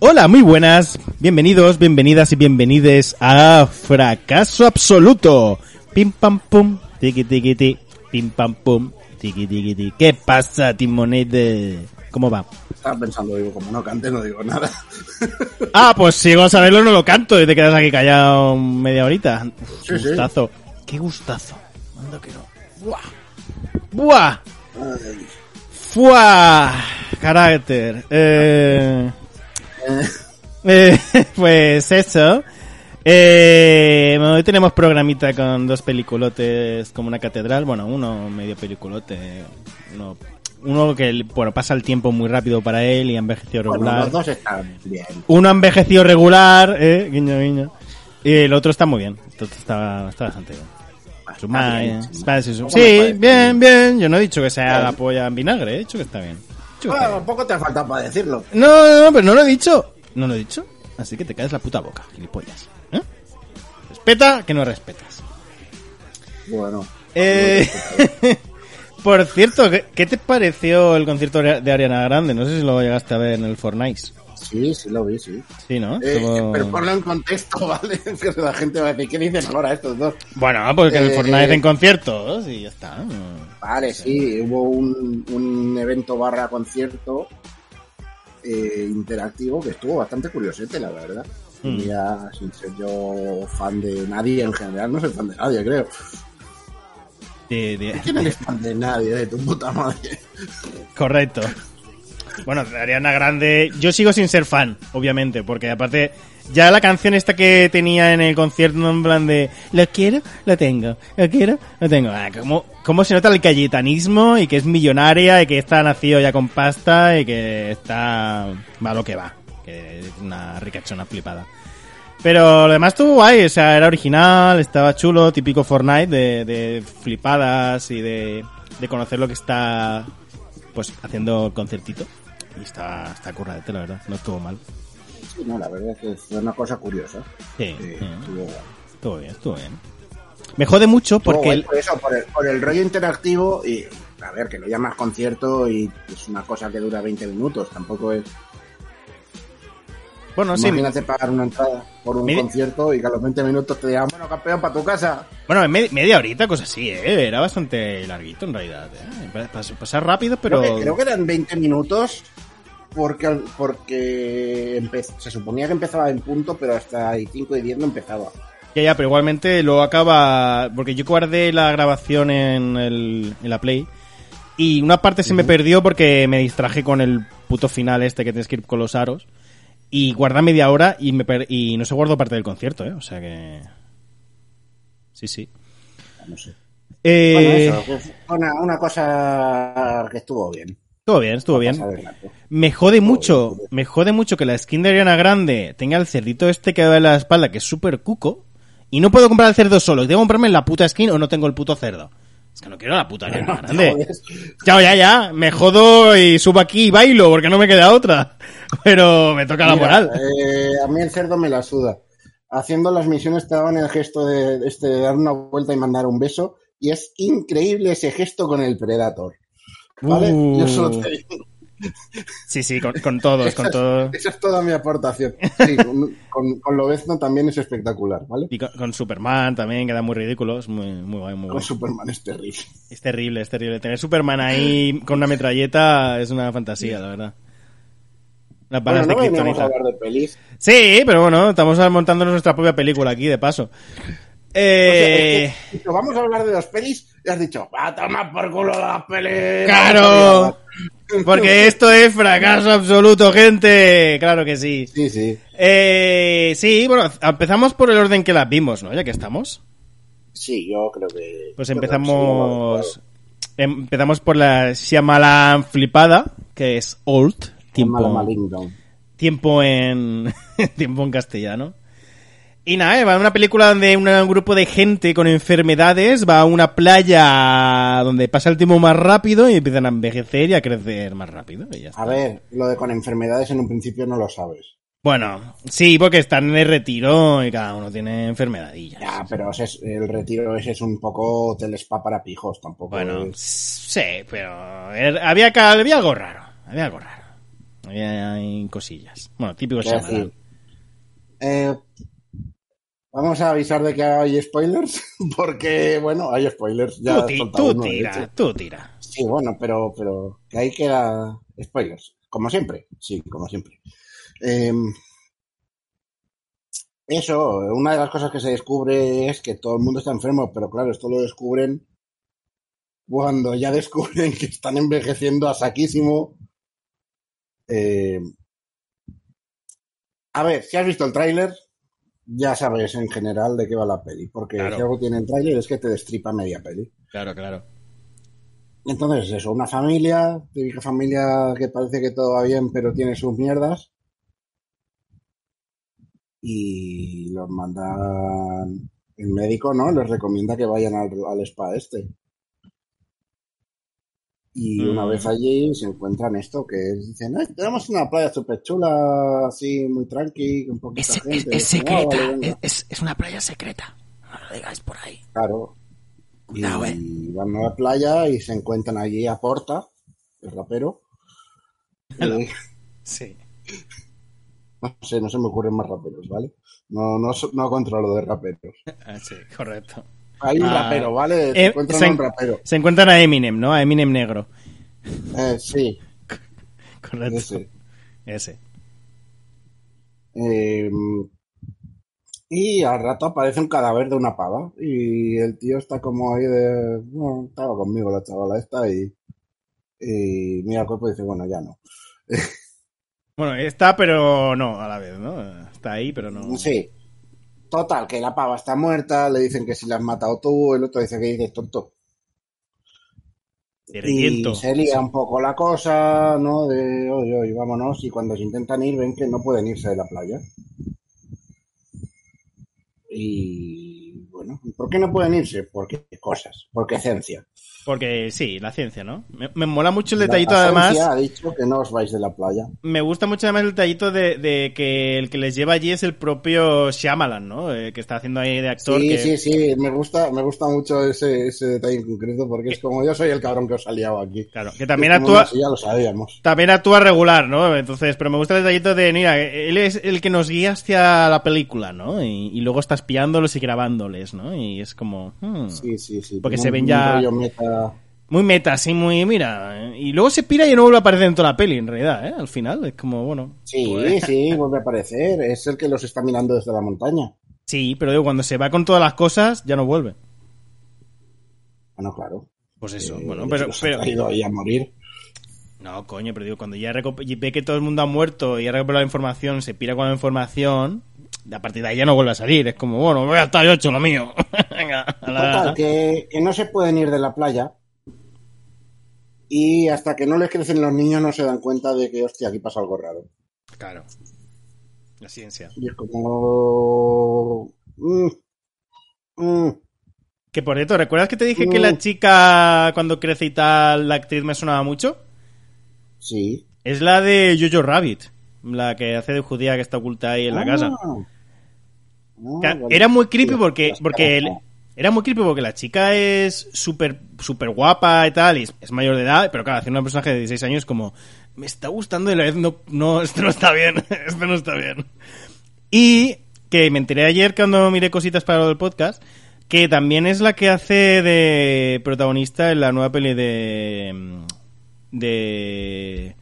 Hola, muy buenas. Bienvenidos, bienvenidas y bienvenides a Fracaso Absoluto. Pim pam pum, tiki tiki ti, pim pam pum, tiki tiki ti. ¿Qué pasa, Timonete? ¿Cómo va? Estaba pensando, digo, como no cante, no digo nada. Ah, pues si vas a verlo no lo canto y te quedas aquí callado media horita. Sí, sí. gustazo. Qué gustazo. Anda que no. Buah. Buah. Fuah. Carácter. Eh... Eh, pues eso. Eh, hoy tenemos programita con dos peliculotes como una catedral. Bueno, uno medio peliculote. Uno, uno que bueno, pasa el tiempo muy rápido para él y ha envejecido Bueno, regular. los dos están bien. Uno ha envejecido regular, eh, guiño, guiño. Y el otro está muy bien. Entonces está, está bastante bien. Su ma- bien, sí. bien, bien. Yo no he dicho que sea la polla en vinagre, he dicho que está bien. Que está bien. te ha faltado para decirlo. No, no, no, pero no lo he dicho. No lo he dicho. Así que te caes la puta boca, gilipollas. ¿Eh? Respeta que no respetas. Bueno, Eh, por cierto, ¿qué, qué te pareció el concierto de Ariana Grande? No sé si lo llegaste a ver en el Fortnite. Sí, sí lo vi, sí. Sí, ¿no? Eh, Estuvo- Pero ponlo en contexto, ¿vale? Que la gente va a decir, ¿qué dicen ahora estos dos? Bueno, porque en el Eh, Fortnite en conciertos y ya está. Vale, sí, hubo un, un evento barra concierto eh, interactivo que estuvo bastante curiosete, la verdad. Mm. Ya, sin ser yo fan de nadie en general, no soy fan de nadie, creo. De- de- ¿Quién eres fan de nadie, de tu puta madre? Correcto. Bueno, Ariana Grande, yo sigo sin ser fan, obviamente, porque aparte, ya la canción esta que tenía en el concierto en plan de lo quiero, lo tengo, lo quiero, lo tengo. Ah, ¿cómo, cómo se nota el cayetanismo y que es millonaria y que está nacido ya con pasta y que está va lo que va, que es una ricachona flipada. Pero lo demás estuvo guay, o sea, era original, estaba chulo, típico Fortnite de, de flipadas y de, de conocer lo que está pues haciendo el concertito. Y está, está curradete, la verdad, no estuvo mal. Sí, no, la verdad es que fue una cosa curiosa. Sí, Eh, sí. estuvo bien, estuvo bien. Me jode mucho Estuvo porque guay por eso, por el, por el rollo interactivo y, a ver, que lo llamas concierto y es una cosa que dura 20 minutos, tampoco es... bueno, sí, Imagínate pagar una entrada por un concierto y que a los 20 minutos te digan, bueno, campeón, para tu casa. bueno, me- media horita, cosas así, ¿eh? era bastante larguito en realidad. ¿eh? Pas- Pasar rápido, pero Creo, que, creo que eran 20 minutos porque, porque se suponía que empezaba en punto, pero hasta ahí 5 y 10 no empezaba. Ya, ya, pero igualmente lo acaba. Porque yo guardé la grabación en, el, en la Play. Y una parte se me perdió porque me distraje con el puto final este que tienes que ir con los aros. Y guarda media hora y, me per- y no se guardó parte del concierto, ¿eh? O sea que. Sí, sí. No sé. Eh, Bueno, eso, pues, una, una cosa que estuvo bien. Estuvo bien, estuvo bien. Me jode mucho, me jode mucho que la skin de Ariana Grande tenga el cerdito este que va en la espalda, que es súper cuco, y no puedo comprar el cerdo solo. Que comprarme la puta skin o no tengo el puto cerdo. Es que no quiero la puta Ariana Grande. Ya, ya, ya. Me jodo y subo aquí y bailo porque no me queda otra. Pero me toca la moral. eh, a mí el cerdo me la suda. Haciendo las misiones te daban el gesto de, este, de dar una vuelta y mandar un beso. Y es increíble ese gesto con el Predator. ¿Vale? Uh. Yo solo te digo. Sí, sí, con, con todos, con todos. Esa es toda mi aportación. Sí, con, con, con Lobezno también es espectacular, ¿vale? Y con, con Superman también, queda muy ridículo. Es muy, muy guay, muy Con guay. Superman es terrible. Es terrible, es terrible. Tener Superman ahí con una metralleta es una fantasía, la verdad. Las Bueno, balas no de a Kryptonita. hablar de pelis. Sí, pero bueno, estamos montándonos nuestra propia película aquí, de paso. O sea, Eh, es que, dicho, vamos a hablar de las pelis y has dicho, va a tomar por culo las pelis. ¡Claro! Porque esto es fracaso absoluto, gente. Claro que sí. Sí, sí. Eh, sí, bueno, empezamos por el orden que las vimos, ¿no? Ya que estamos. Sí, yo creo que... Pues empezamos. Empezamos por la Shyamalan flipada, que es Old, tiempo en tiempo en castellano. Y nada, eh, va a una película donde una- un grupo de gente con enfermedades va a una playa donde pasa el tiempo más rápido y empiezan a envejecer y a crecer más rápido. y ya está. A ver, lo de con enfermedades en un principio no lo sabes. Bueno, sí, porque están en el retiro y cada uno tiene enfermedadillas. Ya, pero es- el retiro ese es un poco telespa para pijos, tampoco Bueno, es- sí, pero er- había, había algo raro. Había algo raro. Había hay cosillas. Bueno, típico decir, eh, vamos a avisar de que hay spoilers, porque, bueno, hay spoilers. Ya Tú, tú uno, tira, tú tira. Sí, bueno, pero, pero que ahí queda spoilers. Como siempre, sí, como siempre. Eh, eso, una de las cosas que se descubre es que todo el mundo está enfermo, pero claro, esto lo descubren cuando ya descubren que están envejeciendo a saquísimo. Eh, a ver, si has visto el tráiler, ya sabes en general de qué va la peli, porque Claro. si algo tiene el tráiler es que te destripa media peli. Claro, claro. Entonces, eso, una familia, típica familia que parece que todo va bien, pero tiene sus mierdas. Y los mandan. El médico, ¿no? Les recomienda que vayan al, al spa este. Y una Mm. vez allí se encuentran esto, que es- dicen, "Ay, tenemos una playa súper chula, así, muy tranqui, con poquita gente. Ah, vale, venga. es, es una playa secreta. No lo digáis por ahí. Claro. Cuidado, eh. y van a la playa y se encuentran allí a Porta, el rapero. Y- Sí. no sé, no se me ocurren más raperos, ¿vale? No, no, so- no controlo de raperos. Ah, sí, correcto. Hay un Ah. rapero, ¿vale? Se Eh, encuentran se a en- un rapero. Se encuentran a Eminem, ¿no? A Eminem negro. Eh, sí, Correcto. ese. Ese. Eh, y al rato aparece un cadáver de una pava. Y el tío está como ahí de. Bueno, estaba conmigo la chavala esta y. Y mira el cuerpo y dice, bueno, ya no. Bueno, está, pero no, a la vez, ¿no? Está ahí, pero no. Sí. Total, que la pava está muerta, le dicen que si la has matado tú, el otro dice que dices tonto. Y se lía un poco la cosa, ¿no? De, oye, oye, vámonos. Y cuando se intentan ir, ven que no pueden irse de la playa. Y bueno, ¿por qué no pueden irse? Porque cosas, porque ciencia. Porque sí, la ciencia, ¿no? Me, me mola mucho el La detallito, ciencia además. ha dicho que no os vais de la playa. Me gusta mucho además el detallito de, de que el que les lleva allí es el propio Shyamalan, ¿no? Eh, que está haciendo ahí de actor. Sí, que... sí, sí, me gusta, me gusta mucho ese, ese detalle en concreto porque es como yo soy el cabrón que os ha liado aquí. Claro, que también actúa, ya lo sabíamos. también actúa regular, ¿no? Entonces, pero me gusta el detallito de, mira, él es el que nos guía hacia la película, ¿no? Y, y luego está espiándolos y grabándoles, ¿no? Y es como... hmm. Sí, sí, sí. Porque se ven ya- rollo meta. Muy meta, así, muy, mira. eh, Y luego se pira y no vuelve a aparecer en toda la peli, en realidad, ¿eh? Al final, es como, bueno... Sí, pues- sí, vuelve a aparecer. Es el que los está mirando desde la montaña. Sí, pero digo, cuando se va con todas las cosas, ya no vuelve. Bueno, claro. Pues eso, Eh, bueno, pero... los ha pero traído ahí a morir. No, coño, pero digo, cuando ya ve que todo el mundo ha muerto y ha recuperado la información, se pira con la información, a partir de ahí ya no vuelve a salir. Es como, bueno, voy a estar yo hecho lo mío. Venga, a la- Total, que, que no se pueden ir de la playa. Y hasta que no les crecen los niños no se dan cuenta de que, hostia, aquí pasa algo raro. Claro. La ciencia. Y es como... mm, mm, Que por cierto, ¿recuerdas que te dije que Mm. la chica, cuando crece y tal, la actriz me sonaba mucho? sí. Es la de Jojo Rabbit, la que hace de judía que está oculta ahí en la casa. Ah. Ah, Ca- vale. Era muy creepy porque, porque el- era muy creepy porque la chica es súper súper guapa y tal, y es, mayor de edad, pero claro, hacer un personaje de 16 años como, me está gustando y la vez no, no, esto no está bien, esto no está bien. Y que me enteré ayer cuando miré cositas para del podcast, que también es la que hace de protagonista en la nueva peli de... de...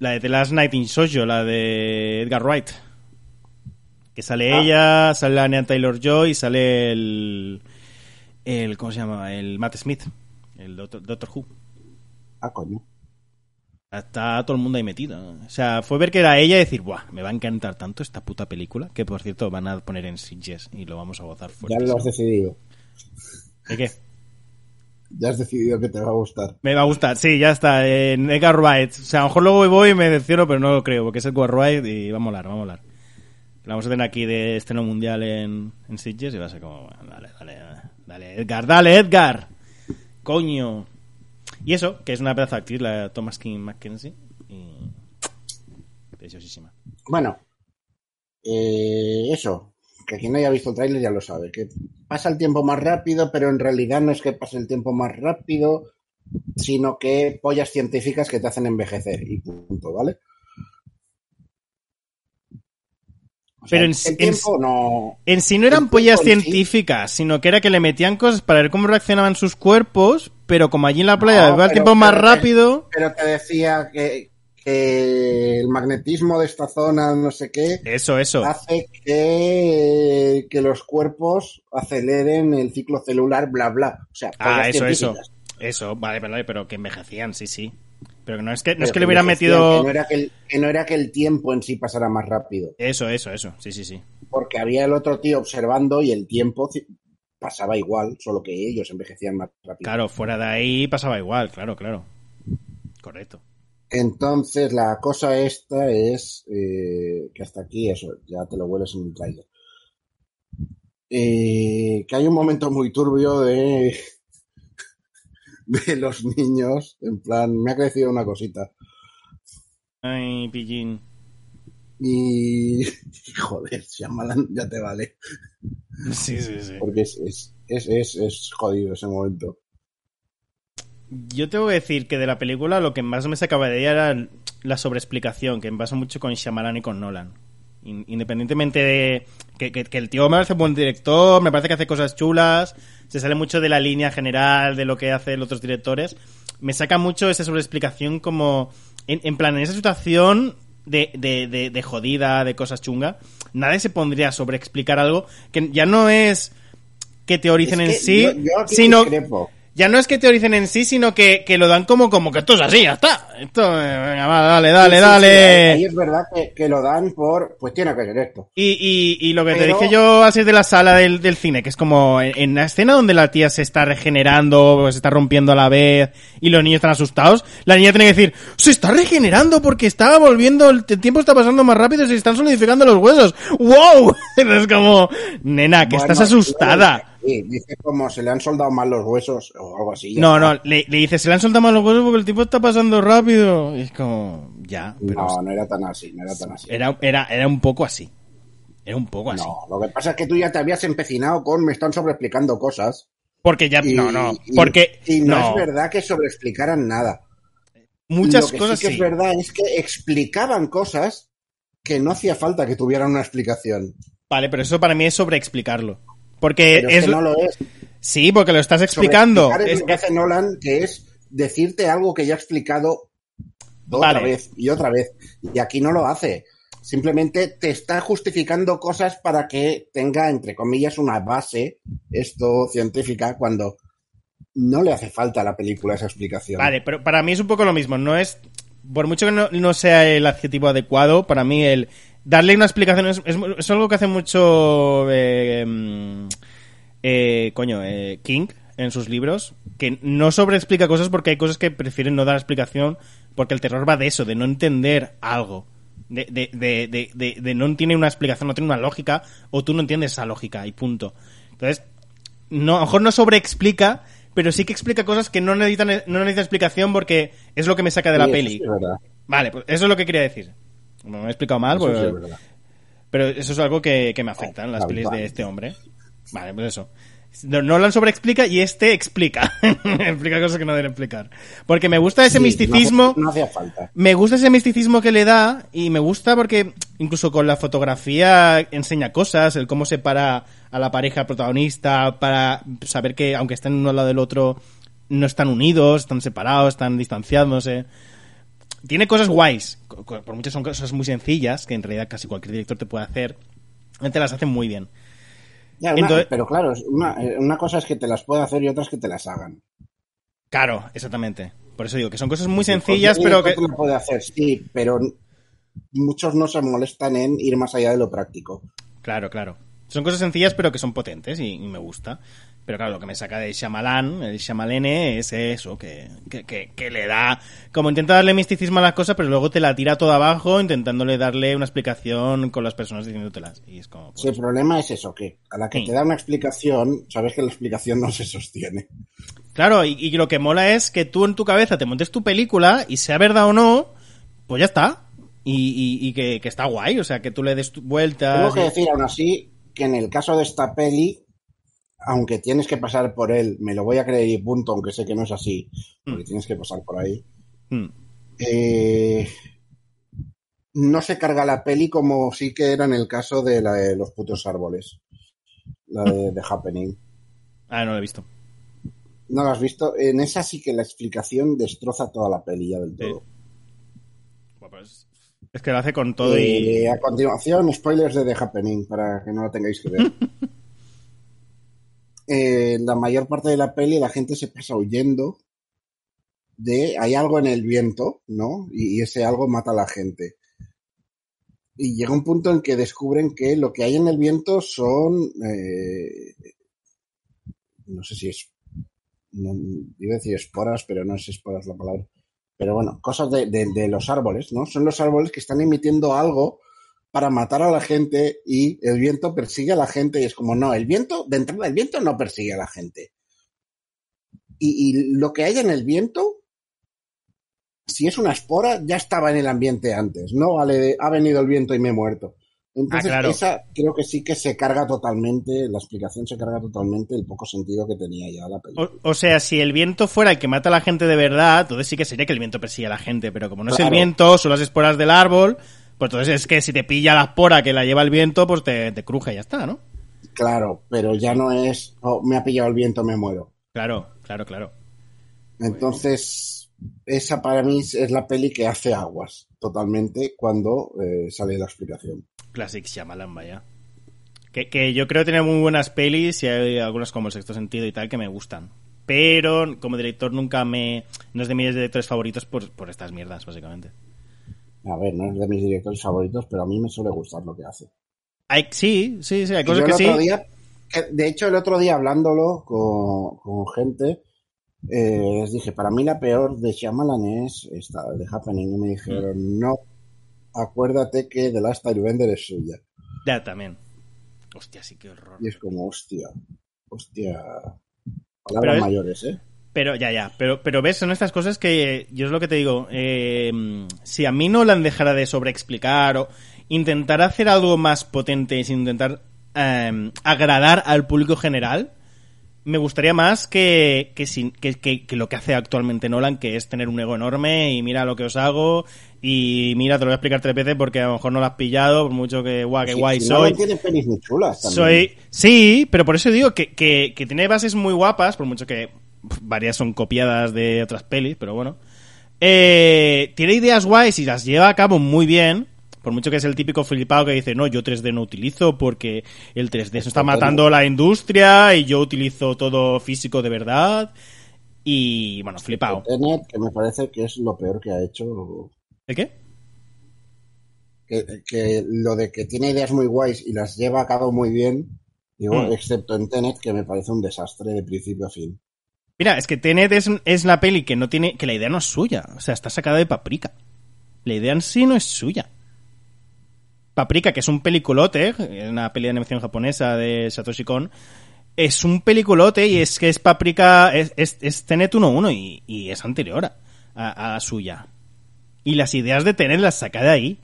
La de The Last Night in Sojo, la de Edgar Wright. Que sale Ah. ella, sale la Taylor Joy y sale el, el. ¿Cómo se llama? El Matt Smith, el Doctor, Doctor Who. Ah, coño. Está todo el mundo ahí metido. O sea, fue ver que era ella y decir, ¡buah! Me va a encantar tanto esta puta película. Que por cierto van a poner en Sitges y lo vamos a gozar Ya fuerte. lo has decidido. ¿De qué? Ya has decidido que te va a gustar. Me va a gustar, sí, ya está. En Edgar Wright. O sea, a lo mejor luego voy y me decepciono, pero no lo creo, porque es Edgar Wright y va a molar, va a molar. La vamos a tener aquí de estreno mundial en, en Sitges y va a ser como, dale, dale, dale, Edgar, dale, Edgar. Coño. Y eso, que es una pedazo actriz, la Thomas King Mackenzie. Y... Preciosísima. Bueno, eh, eso, que quien no haya visto el tráiler ya lo sabe, que pasa el tiempo más rápido, pero en realidad no es que pase el tiempo más rápido, sino que pollas científicas que te hacen envejecer y punto, ¿vale? O sea, Pero en- en- no... En sí no eran pollas sí- científicas, sino que era que le metían cosas para ver cómo reaccionaban sus cuerpos, pero como allí en la playa No, va el tiempo más pero- rápido... Pero te decía que, que el magnetismo de esta zona, no sé qué, Eso, eso. hace que, que los cuerpos aceleren el ciclo celular, bla, bla. O sea, Ah, eso, eso. Eso, vale, vale, pero que envejecían, sí, sí. Pero que no es que, no es que le hubieran metido... Que no, era que, el, que no era que el tiempo en sí pasara más rápido, Eso, eso, eso. Sí, sí, sí. porque había el otro tío observando y el tiempo pasaba igual, solo que ellos envejecían más rápido. Claro, fuera de ahí pasaba igual, claro, claro. Correcto. Entonces, la cosa esta es eh, que hasta aquí, eso, ya te lo hueles en un trailer. Eh, que hay un momento muy turbio de, de los niños, en plan, me ha crecido una cosita. Ay, pillín. Y, joder, Shyamalan ya te vale, Sí, sí, sí. porque es, es, es, es, es jodido ese momento. Yo tengo que decir que de la película lo que más me sacaba de ella era la sobreexplicación, que me pasa mucho con Shyamalan y con Nolan. In- Independientemente de que, que- que el tío me parece buen director, me parece que hace cosas chulas, se sale mucho de la línea general de lo que hacen los otros directores, me saca mucho esa sobreexplicación como, en, en plan, en esa situación de, de, de, de jodida, de cosas chungas, nadie se pondría a sobreexplicar algo que ya no es que teoricen Es en sí, yo- yo aquí sino... discrepo. Ya no es que teoricen en sí, sino que, que lo dan como, como que esto es así, ya está. Esto, eh, venga, va, dale, dale, Sí, sí, sí, dale. ahí es verdad que, que lo dan por, pues tiene que ser esto. Y, y, y lo que te dije yo así de la sala del, del cine, que es como en, en la escena donde la tía se está regenerando, se está rompiendo a la vez y los niños están asustados, la niña tiene que decir, se está regenerando porque está volviendo, el tiempo está pasando más rápido y se están solidificando los huesos. ¡Wow! Es como, nena, que Bueno, estás asustada. Dice como se le han soldado mal los huesos o algo así. No, está. no, le, le dice, se le han soltado mal los huesos porque el tiempo está pasando rápido. Y es como, ya, pero No, no era tan así, no era tan así. era, era, era un poco así. Era un poco así. No, lo que pasa es que tú ya te habías empecinado con me están sobreexplicando cosas. Porque ya, Y, no, no, y- porque y no, no, es verdad que sobreexplicaran nada. muchas lo que cosas sí que sí. es verdad es que explicaban cosas que no hacía falta que tuvieran una explicación. Vale, pero eso para mí es sobreexplicarlo. Porque Pero es, que no lo es. sí, porque lo estás explicando. Es Es- lo que hace Nolan, que es decirte algo que ya ha explicado otra Vale. vez y otra vez. Y aquí no lo hace. Simplemente te está justificando cosas para que tenga, entre comillas, una base, esto científica, cuando no le hace falta a la película esa explicación. Vale, pero para mí es un poco lo mismo. No es. Por mucho que no, no sea el adjetivo adecuado, para mí el darle una explicación es, es- es algo que hace mucho. eh, mm, eh, coño, eh, King en sus libros, que no sobreexplica cosas porque hay cosas que prefieren no dar explicación, porque el terror va de eso, de no entender algo. De, de, de, de, de- de no tiene una explicación, no tiene una lógica, o tú no entiendes esa lógica, y punto. Entonces, no, a lo mejor no sobreexplica, pero sí que explica cosas que no necesitan, no necesitan explicación porque es lo que me saca de la Sí, peli. es. Vale, pues eso es lo que quería decir. Me he explicado mal, Eso pues- sí es verdad. pero eso es algo que, que me afecta en las pelis vale. de este hombre. Vale, pues eso. No- Nolan sobreexplica y este explica. explica cosas que no deben explicar. Porque me gusta ese Sí, misticismo. No, no hacía falta. Me gusta ese misticismo que le da y me gusta porque incluso con la fotografía enseña cosas, el cómo separa a la pareja protagonista para saber que aunque estén uno al lado del otro no están unidos, están separados, están distanciándose. Tiene cosas guays, por muchas son cosas muy sencillas que en realidad casi cualquier director te puede hacer. Te las hace muy bien. Ya, una- Entonces- pero claro, una, eh, una cosa es que te las pueda hacer y otra es que te las hagan. Claro, exactamente. Por eso digo que son cosas muy sencillas, pero que... te lo puede hacer, sí, pero muchos no se molestan en ir más allá de lo práctico. Claro, claro. Son cosas sencillas, pero que son potentes y, y me gusta. Pero claro, lo que me saca de Shyamalan, el Shyamalene, es eso, que, que, que, que le da... Como intenta darle misticismo a las cosas, pero luego te la tira todo abajo intentándole darle una explicación con las personas diciéndotelas. Y es como... pues, Sí, el problema es eso, que a la que Sí. te da una explicación, sabes que la explicación no se sostiene. Claro, y, y lo que mola es que tú en tu cabeza te montes tu película y sea verdad o no, pues ya está. Y, y, y que, que está guay, o sea, que tú le des vueltas... Tengo que decir aún así que en el caso de esta peli, aunque tienes que pasar por él, me lo voy a creer y punto, aunque sé que no es así, porque Mm. tienes que pasar por ahí. Mm. eh, no se carga la peli como sí que era en el caso de la de los putos árboles. La de The Happening. Ah, no lo he visto. ¿No lo has visto? En esa sí que la explicación destroza toda la peli ya del Sí. todo. Bueno, pues, es que lo hace con todo y... Eh, a continuación, spoilers de The Happening, para que no lo tengáis que ver. Eh, la mayor parte de la peli la gente se pasa huyendo de hay algo en el viento, ¿no? Y, ese algo mata a la gente. Y llega un punto en que descubren que lo que hay en el viento son eh, no sé si es no, iba a decir esporas, pero no es esporas la palabra. Pero bueno, cosas de- de los árboles, ¿no? Son los árboles que están emitiendo algo para matar a la gente y el viento persigue a la gente y es como, no, el viento, de entrada el viento no persigue a la gente. Y, y lo que hay en el viento, si es una espora, ya estaba en el ambiente antes, no vale de, ha venido el viento y me he muerto. Entonces, Ah, claro. esa creo que sí que se carga totalmente, la explicación se carga totalmente el poco sentido que tenía ya la película. O, o sea, si el viento fuera el que mata a la gente de verdad, entonces sí que sería que el viento persigue a la gente, pero como no es el viento, son las esporas del árbol, pues entonces es que si te pilla la espora que la lleva el viento, pues te, te cruje y ya está, ¿no? Claro, pero ya no es, oh, me ha pillado el viento, me muero. Claro, claro, claro. Entonces, esa para mí es la peli que hace aguas totalmente cuando eh, sale la explicación. Classic Shyamalan, vaya. Que, que yo creo que tiene muy buenas pelis y hay algunas como El Sexto Sentido y tal que me gustan. Pero como director nunca me... No es de mis directores favoritos por, por estas mierdas, básicamente. A ver, no es de mis directores favoritos, pero a mí me suele gustar lo que hace. Hay, sí, sí, sí, hay cosas que sí. día, que, de hecho, el otro día hablándolo con, con gente, eh, les dije, para mí la peor de Shyamalan es esta, de Happening, y me dijeron, Mm. no, acuérdate que The Last Airbender es suya. Ya, también. Hostia, sí, qué horror. Y es como, hostia, hostia, palabras es- mayores, ¿eh? Pero ya, ya. Pero, pero ves, son estas cosas que yo es lo que te digo. eh, si a mí no la dejara de sobreexplicar o intentar hacer algo más potente sin intentar eh, agradar al público general, me gustaría más que, que, sin- que, que- que lo que hace actualmente Nolan, que es tener un ego enorme y mira lo que os hago y mira, te lo voy a explicar tres veces porque a lo mejor no lo has pillado, por mucho que guau, qué Si- guay si soy. Tiene pelis muy chulas también. Soy. Sí, pero por eso digo que, que, que tiene bases muy guapas, por mucho que varias son copiadas de otras pelis, pero bueno. Eh, tiene ideas guays y las lleva a cabo muy bien. Por mucho que es el típico flipado que dice, no, yo 3D no utilizo porque el 3D se está matando la industria y yo utilizo todo físico de verdad. Y bueno, flipado. Tenet, que me parece que es lo peor que ha hecho. ¿El qué? Que, que lo de que tiene ideas muy guays y las lleva a cabo muy bien, digo, Mm. excepto en Tenet, que me parece un desastre de principio a fin. Mira, es que Tenet es, la peli que no tiene, que la idea no es suya. O sea, está sacada de Paprika. La idea en sí no es suya. Paprika, que es un peliculote, una peli de animación japonesa de Satoshi Kon, es un peliculote y es que es Paprika, es, es, Tenet 1-1 y, y es anterior a, a la suya. Y las ideas de Tenet las saca de ahí.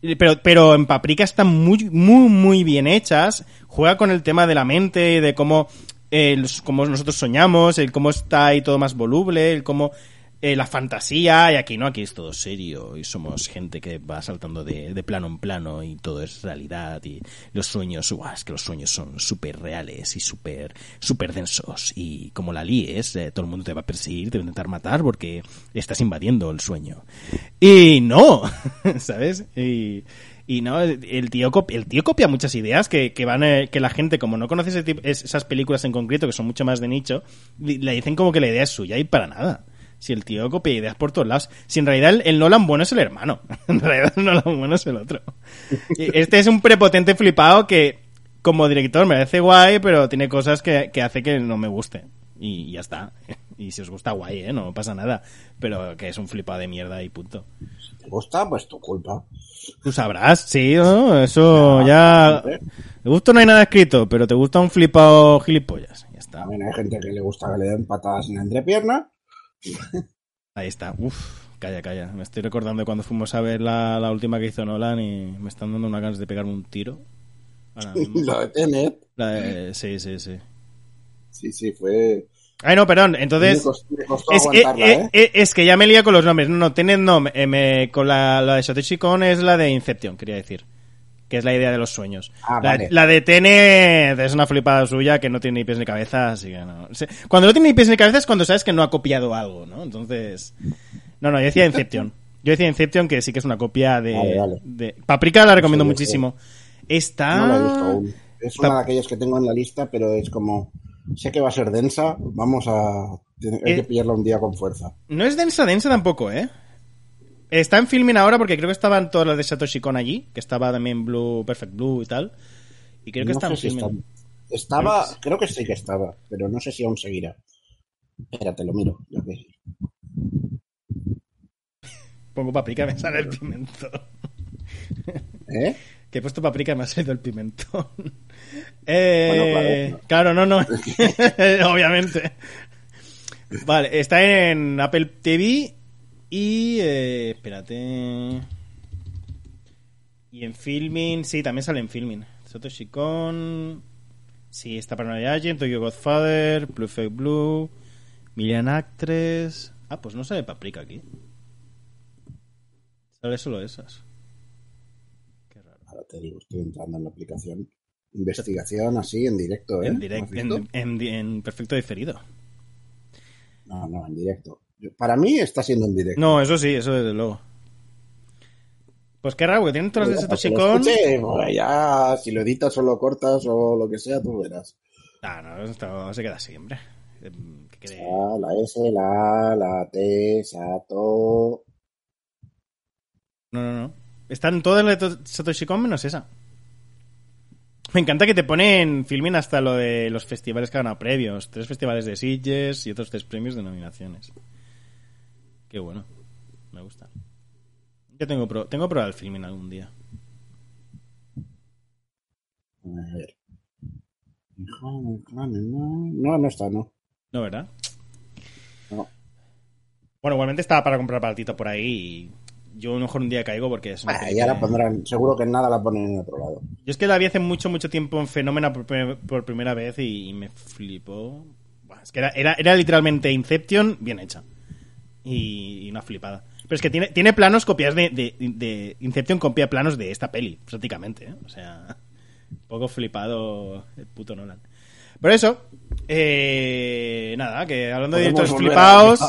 Pero, pero en Paprika están muy, muy, muy bien hechas. Juega con el tema de la mente y de cómo el cómo nosotros soñamos, el cómo está ahí todo más voluble, el cómo eh, la fantasía, y aquí no, aquí es todo serio, y somos gente que va saltando de, de plano en plano, y todo es realidad, y los sueños, guau, es que los sueños son súper reales y súper súper densos, y como la líes, eh, todo el mundo te va a perseguir, te va a intentar matar porque estás invadiendo el sueño. Y no, ¿sabes? Y, y no, el tío, el tío copia muchas ideas que, que van, eh, que la gente, como no conoce esas películas en concreto, que son mucho más de nicho, le dicen como que la idea es suya y para nada. Si el tío copia ideas por todos lados. Si en realidad el, el Nolan bueno es el hermano. En realidad el Nolan bueno es el otro. Este es un prepotente flipado que, como director, me parece guay, pero tiene cosas que, que hace que no me guste. Y ya está. Y si os gusta, guay, ¿eh? No pasa nada. Pero que es un flipado de mierda y punto. ¿Te gusta? Pues tu culpa. Tú sabrás, sí, ¿no? Eso ya... De gusto no hay nada escrito, pero te gusta un flipado gilipollas. Ya está. También hay gente que le gusta que le den patadas en la entrepierna. Ahí está. Uf, calla, calla. Me estoy recordando de cuando fuimos a ver la, la última que hizo Nolan y me están dando unas ganas de pegarme un tiro. Ahora mismo. Lo de Tenet. La de- sí, sí, sí. Sí, sí, fue. Ay, no, perdón. Entonces... me costó, me costó Es, eh, eh, ¿eh? es que ya me lía con los nombres. No, no, Tenet no. me- me- con la, la de Satoshi Kon es la de Inception, quería decir. Que es la idea de los sueños. Ah, la, vale. la de Tenet es una flipada suya que no tiene ni pies ni cabeza, así que no. Cuando no tiene ni pies ni cabeza es cuando sabes que no ha copiado algo, ¿no? Entonces... No, no, yo decía Inception. Yo decía Inception que sí que es una copia de... Vale, vale. de- Paprika la recomiendo Sí, muchísimo. Está... No la he visto aún. Es una de aquellas que tengo en la lista, pero es como. Sé que va a ser densa. Vamos a. Hay Eh, que pillarla un día con fuerza. No es densa, densa tampoco, ¿eh? Está en filming ahora porque creo que estaban todas las de Satoshi Kon allí, que estaba también Blue, Perfect Blue y tal. Y creo que No está en si filming. está- Estaba, creo que sí que estaba, pero no sé si aún seguirá. Espérate, lo miro. ya que- Pongo paprika me sale el pimentón. ¿Eh? Que he puesto paprika y me ha salido el pimentón. Eh, Bueno, claro, claro. no, no. Obviamente. Vale, está en Apple TV y... eh, espérate... Y en filming, sí, también sale en filming. Satoshi Kon... Sí, está Paranoia Agent, Tokyo Godfather, Blue Fake Blue, Million Actress... Ah, pues no sale paprika aquí. Sale solo esas. Qué raro. Ahora te digo, estoy entrando en la aplicación. Investigación así en directo, ¿eh? En, ¿Lo direct- en, en- en perfecto diferido. No, no, en directo. Para mí está siendo en directo. No, eso sí, eso desde luego. Pues qué raro, que tienen todas las de Satoshi lo Kon. ya, si lo editas o lo cortas o lo que sea, tú verás. Ah, no, esto se queda así, hombre. Em, Que quede- Ah, la S, la A, la T, Sato. No, no, no. Están todas las de Satoshi Kon menos esa. Me encanta que te ponen filming hasta lo de los festivales que han ganado previos. Tres festivales de Sitges y otros tres premios de nominaciones. Qué bueno. Me gusta. Yo tengo pro tengo que probar el filming algún día. A ver. No, no está, no. ¿No, verdad? No. Bueno, igualmente estaba para comprar palatito por ahí y yo a lo mejor un día caigo porque es ya la pondrán, seguro que nada la ponen en otro lado. Yo es que la vi hace mucho, mucho tiempo en Fenómena por, primer- por primera vez y, y me flipó. Es que era, era, era literalmente Inception bien hecha. Y, y una flipada. Pero es que tiene, tiene planos copias de, de, de Inception copia planos de esta peli, prácticamente. ¿eh? O sea, un poco flipado el puto Nolan. Por eso, eh, nada, que hablando de directores flipados.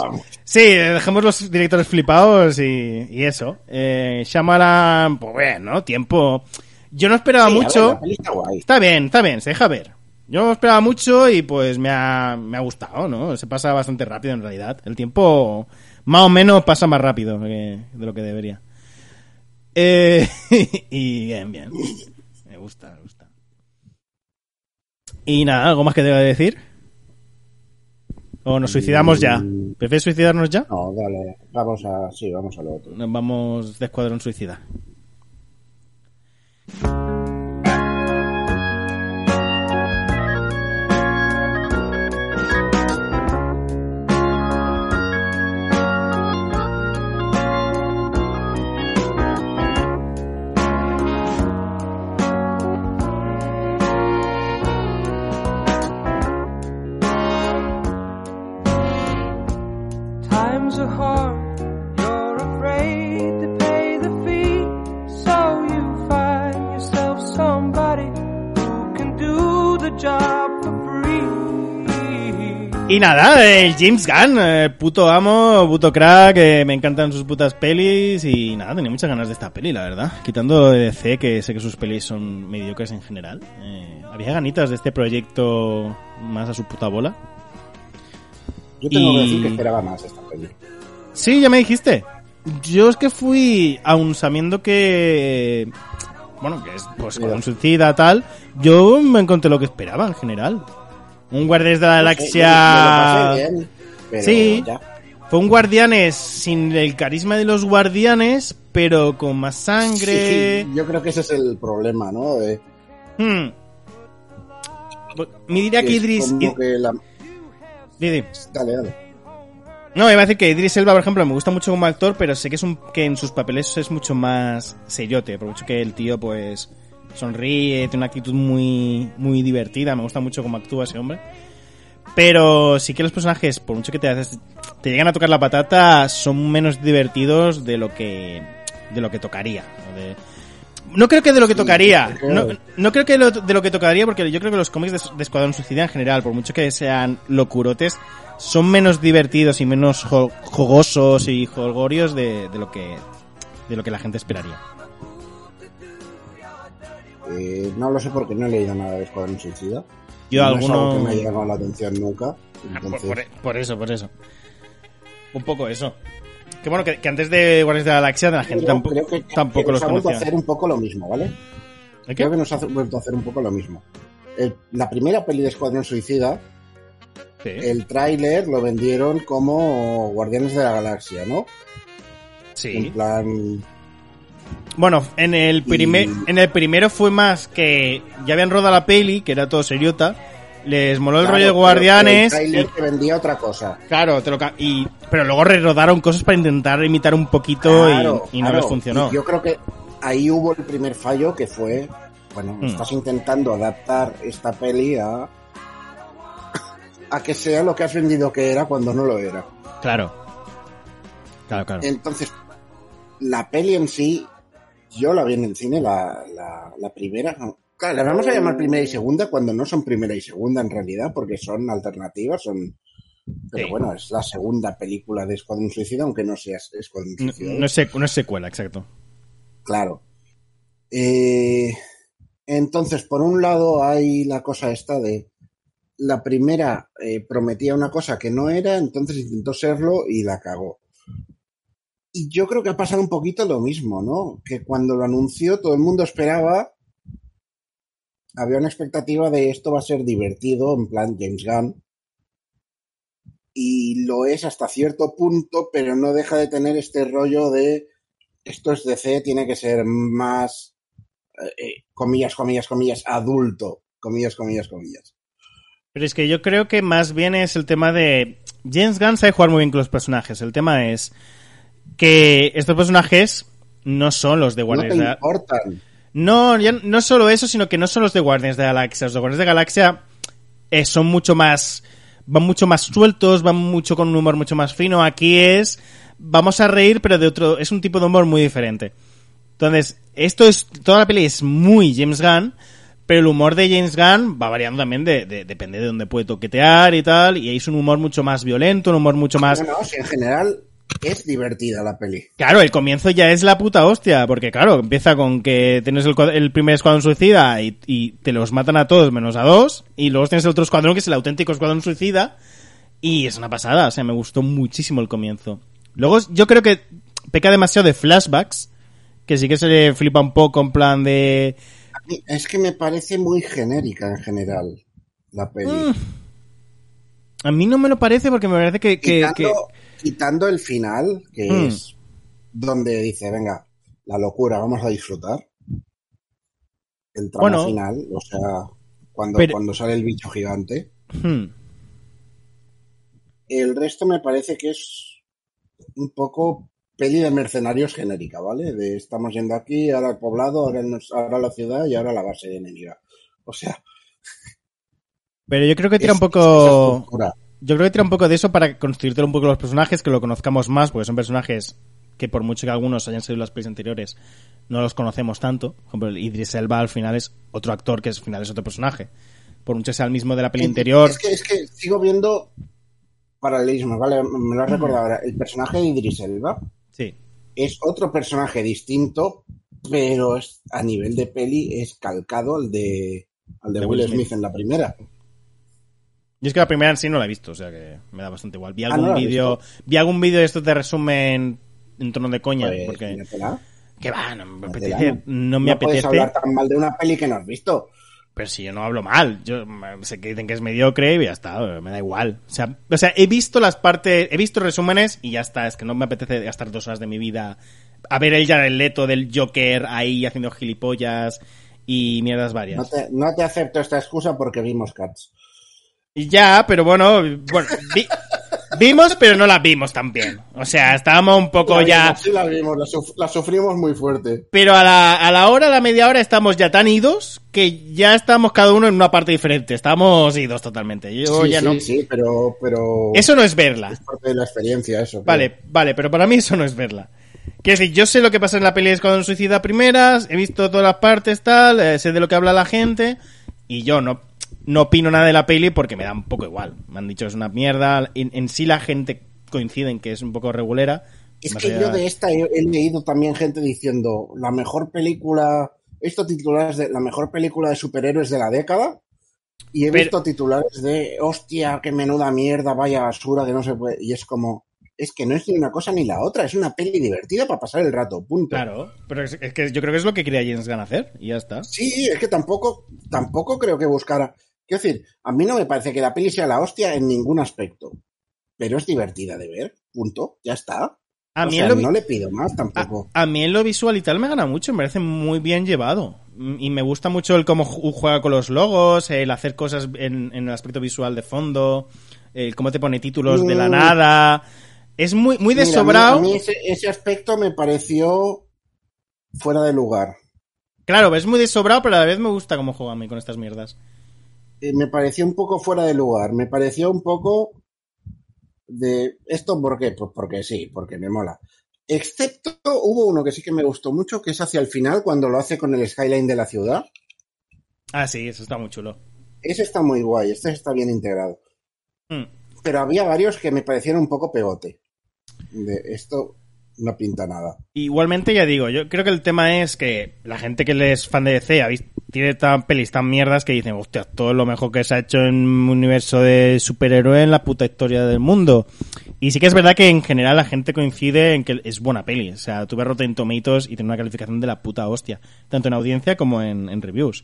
Sí, dejemos los directores flipados y, y eso. Eh, Shyamalan, pues bueno, tiempo. Yo no esperaba Sí, ver, mucho. está bien, está bien, se deja ver. Yo esperaba mucho y pues me ha, me ha gustado, ¿no? Se pasa bastante rápido en realidad. El tiempo más o menos pasa más rápido que- de lo que debería. Eh, y bien, bien. Me gusta. Y nada, ¿algo más que deba decir? ¿O nos suicidamos ya? ¿Prefieres suicidarnos ya? No, dale, vamos a, sí, vamos a lo otro. Nos vamos de escuadrón suicida. Y nada, el James Gunn, eh, puto amo, puto crack, eh, me encantan sus putas pelis y nada, tenía muchas ganas de esta peli, la verdad. Quitando de DC, que sé que sus pelis son mediocres en general. eh, había ganitas de este proyecto más a su puta bola. Yo tengo Y- que decir que esperaba más esta peli. Sí, ya me dijiste. Yo es que fui, aún sabiendo que... Bueno, que es pues con suicida tal, yo me encontré lo que esperaba en general. Un Guardianes de la Galaxia... bien, pero Sí. ya. Fue un Guardianes sin el carisma de los Guardianes, pero con más sangre. Sí, yo creo que ese es el problema, ¿no? De- Hmm. Me diría que Idris... como Id- que la- di, di. Dale, dale. No, iba a decir que Idris Elba, por ejemplo, me gusta mucho como actor, pero sé que es un que en sus papeles es mucho más seriote, por mucho que el tío pues sonríe, tiene una actitud muy muy divertida, me gusta mucho cómo actúa ese hombre. Pero sí que los personajes, por mucho que te haces te llegan a tocar la patata, son menos divertidos de lo que de lo que tocaría, de- no creo que de lo que tocaría. No, no creo que lo- de lo que tocaría, porque yo creo que los cómics de, de Escuadrón Suicida en general, por mucho que sean locurotes, son menos divertidos y menos jo- jugosos y jolgorios de, de lo que de lo que la gente esperaría. Eh, no lo sé porque no he leído nada de Escuadrón Suicida. Yo no es algo alguno... que me haya llamado la atención nunca. Por, Entonces, por- por eso, por eso. Un poco eso. Que bueno, que, que antes de Guardianes de la Galaxia la gente creo- tampoco, creo que, tampoco que los nos ha vuelto a hacer un poco lo mismo, ¿vale? Creo que nos ha vuelto a hacer un poco lo mismo. El- la primera peli de Escuadrón Suicida, Sí. el tráiler lo vendieron como Guardianes de la Galaxia, ¿no? Sí. En plan, Bueno, en el, primer, Y- en el primero fue más que ya habían rodado la peli, que era todo seriota, les moló el claro, rollo de Guardianes, pero El tráiler y- vendía otra cosa. claro, te lo y, pero luego rerodaron cosas para intentar imitar un poquito y- Claro, y, no claro. les funcionó. Yo creo que ahí hubo el primer fallo que fue, bueno, Hmm. estás intentando adaptar esta peli a a que sea lo que has vendido que era cuando no lo era. Claro. Claro, claro. Entonces, la peli en sí, yo la vi en el cine, la, la, la primera, no. Claro, la vamos a llamar primera y segunda cuando no son primera y segunda en realidad, porque son alternativas, son... Pero Sí. bueno, es la segunda película de Escuadrón Suicida, aunque no sea Escuadrón Suicida. no es, sec- no es secuela, exacto. Claro. Eh, entonces, por un lado hay la cosa esta de la primera eh, prometía una cosa que no era, entonces intentó serlo y la cagó. Y yo creo que ha pasado un poquito lo mismo, ¿no? Que cuando lo anunció todo el mundo esperaba, había una expectativa de esto va a ser divertido, en plan James Gunn. Y lo es hasta cierto punto, pero no deja de tener este rollo de esto es DC, tiene que ser más, eh, eh, comillas, comillas, comillas, adulto, comillas, comillas, comillas. Pero es que yo creo que más bien es el tema de... James Gunn sabe jugar muy bien con los personajes. El tema es que estos personajes no son los de No Guardianes te de importan. No, ya no solo eso, sino que no son los de Guardianes de la Galaxia. Los de Guardianes de la Galaxia eh, son mucho más. van mucho más sueltos, van mucho con un humor mucho más fino. Aquí es. vamos a reír, pero de otro. es un tipo de humor muy diferente. Entonces, esto es. toda la peli es muy James Gunn. Pero el humor de James Gunn va variando también, de, de- depende de dónde puede toquetear y tal. Y es un humor mucho más violento, un humor mucho más. No, no, si en general es divertida la peli. Claro, el comienzo ya es la puta hostia, porque claro, empieza con que tienes el, primer escuadrón suicida y, y te los matan a todos menos a dos, y luego tienes el otro escuadrón que es el auténtico escuadrón suicida, y es una pasada, o sea, me gustó muchísimo el comienzo. Luego yo creo que peca demasiado de flashbacks, que sí que se le flipa un poco en plan de... Es que me parece muy genérica en general la peli. Mm, A mí no me lo parece porque me parece que... que- quitando, que- quitando el final, que Mm. es donde dice, venga, la locura, vamos a disfrutar. El tramo Bueno. final, o sea, cuando, Pero- cuando sale el bicho gigante. Hmm. El resto me parece que es un poco peli de mercenarios genérica, ¿vale? De estamos yendo aquí, ahora el poblado, ahora, el- ahora la ciudad y ahora la base enemiga. O sea, Pero yo creo que tira es- un poco... yo creo que tira un poco de eso para construirte un poco los personajes, que lo conozcamos más, porque son personajes que por mucho que algunos hayan salido en las pelis anteriores, no los conocemos tanto. Por ejemplo, el Idris Elba al final es otro actor que al final es otro personaje. Por mucho que sea el mismo de la peli anterior. Es que, es que sigo viendo paralelismos, ¿vale? Me lo has recordado ahora. El personaje de Idris Elba Sí. es otro personaje distinto, pero es, a nivel de peli es calcado al de, al de, De Will Will Smith. Smith. en la primera. Y es que la primera en sí no la he visto, o sea que me da bastante igual. Vi Ah, algún ¿no la has vídeo, vi algún vídeo de estos de resumen en tono de coña, porque míratela, que va, no me apetece, ¿no? me No puedes hablar tan mal de una peli que no has visto. Pero si yo no hablo mal, yo sé que dicen que es mediocre y ya está, me da igual. O sea, o sea, he visto las partes, he visto resúmenes y ya está, es que no me apetece gastar dos horas de mi vida a ver el Jared Leto del Joker ahí haciendo gilipollas y mierdas varias. No te, no te acepto esta excusa porque vimos Cats. Y ya, pero bueno, bueno, vi- vimos pero no la vimos tan bien. O sea, estábamos un poco La ya... vimos, sí la vimos, la, suf- la sufrimos muy fuerte. Pero a la, a la hora, a la media hora, estamos ya tan idos que ya estamos cada uno en una parte diferente. Estamos idos totalmente. Yo sí, ya sí, no... sí, pero, pero Eso no es verla. es parte de la experiencia eso. Vale, vale, pero para mí eso no es verla. Quiero decir, yo sé lo que pasa en la peli de Escuadrón Suicida primeras, he visto todas las partes, tal, eh, sé de lo que habla la gente, y yo no, no opino nada de la peli porque me da un poco igual. Me han dicho que es una mierda, en, en sí la gente coincide en que es un poco regulera. Es que allá- yo de esta he, he leído también gente diciendo la mejor película, he visto titulares de la mejor película de superhéroes de la década y he Pero- visto titulares de hostia, qué menuda mierda, vaya basura, que no se puede. Y es como, es que no es ni una cosa ni la otra, es una peli divertida para pasar el rato, punto. Claro, pero es, es que yo creo que es lo que quería James Gunn hacer, y ya está. Sí, es que tampoco, tampoco creo que buscara. Quiero decir, a mí no me parece que la peli sea la hostia en ningún aspecto. Pero es divertida de ver, punto, ya está. A O mí sea, lo no le pido más tampoco. a mí en lo visual y tal me gana mucho, me parece muy bien llevado. Mm, Y me gusta mucho el cómo ju- juega con los logos, el hacer cosas en, en el aspecto visual de fondo, el cómo te pone títulos de la Mm. nada. Es muy, muy Mira, a mí- desobrado. A mí, ese, ese aspecto me pareció fuera de lugar. Claro, es muy desobrado, pero a la vez me gusta cómo juega a mí con estas mierdas. Eh, me pareció un poco fuera de lugar. Me pareció un poco de esto, ¿por qué? Pues porque sí, porque me mola. Excepto hubo uno que sí que me gustó mucho, que es hacia el final, cuando lo hace con el skyline de la ciudad. Ah, sí, eso está muy chulo. Ese está muy guay, este está bien integrado. Mm. Pero había varios que me parecieron un poco pegote. De esto no pinta nada. Igualmente, ya digo, yo creo que el tema es que la gente que es fan de DC ha visto, tiene tan pelis tan mierdas que dicen, hostia, todo lo mejor que se ha hecho en un universo de superhéroe en la puta historia del mundo. Y sí que es verdad que en general la gente coincide en que es buena peli. O sea, tú ves Rotten Tomatoes y tiene una calificación de la puta hostia. Tanto en audiencia como en, reviews.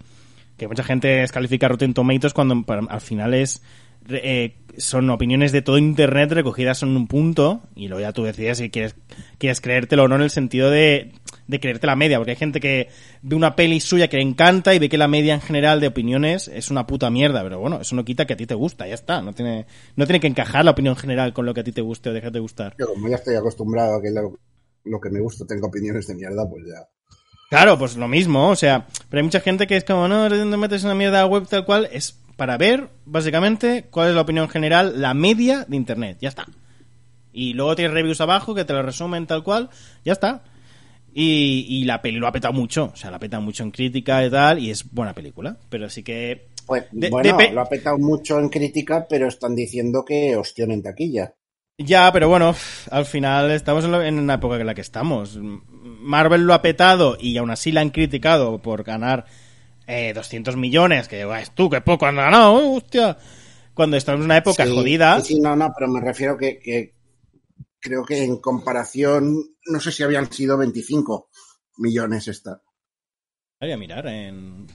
Que mucha gente descalifica Rotten Tomatoes cuando al final es eh, son opiniones de todo internet recogidas en un punto y luego ya tú decides si quieres, quieres creértelo o no en el sentido de, de creerte la media, porque hay gente que ve una peli suya que le encanta y ve que la media en general de opiniones es una puta mierda, pero bueno, eso no quita que a ti te gusta, ya está, no tiene, no tiene que encajar la opinión general con lo que a ti te guste o deje de gustar. Yo como ya estoy acostumbrado a que lo, lo que me gusta tenga opiniones de mierda, pues ya. Claro, pues lo mismo, o sea, pero hay mucha gente que es como, no, no metes una mierda web tal cual, es para ver, básicamente, cuál es la opinión general, la media de Internet, ya está. Y luego tienes reviews abajo que te lo resumen tal cual, ya está. Y, y la peli lo ha petado mucho, o sea, la peta mucho en crítica y tal, y es buena película, pero sí que... Pues De- bueno, de lo ha petado mucho en crítica, pero están diciendo que ostión en taquilla. Ya, pero bueno, al final estamos en, una época en la que estamos. Marvel lo ha petado y aún así la han criticado por ganar eh, 200 millones, que es tú, que poco han ganado, eh, hostia. Cuando estamos en una época Sí, jodida. Sí, no, no, pero me refiero que, que creo que en comparación, no sé si habían sido 25 millones esta. Voy a mirar en,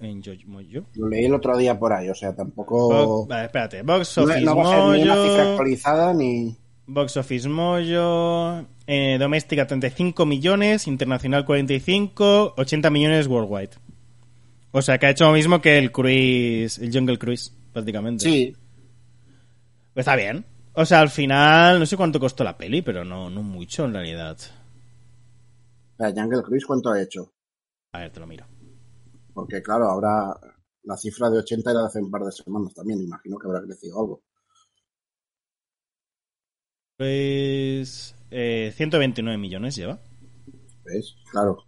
en Yo- Mojo. Lo leí el otro día por ahí, o sea, Bo- tampoco... vale, espérate, Box No, Office no va a ser ni una cifra Mojo. actualizada ni... Box Office Mojo. eh, doméstica 35 millones, internacional 45, 80 millones worldwide. O sea, que ha hecho lo mismo que el Cruise, el Jungle Cruise, prácticamente. Sí, Pues está bien. O sea, al final, no sé cuánto costó la peli, pero no, no mucho en realidad. la Jungle Cruise, ¿cuánto ha hecho? A ver, te lo miro. Porque claro, ahora la cifra de 80 era de hace un par de semanas también, imagino que habrá crecido algo. Pues. eh, 129 millones lleva. ¿Ves? Claro.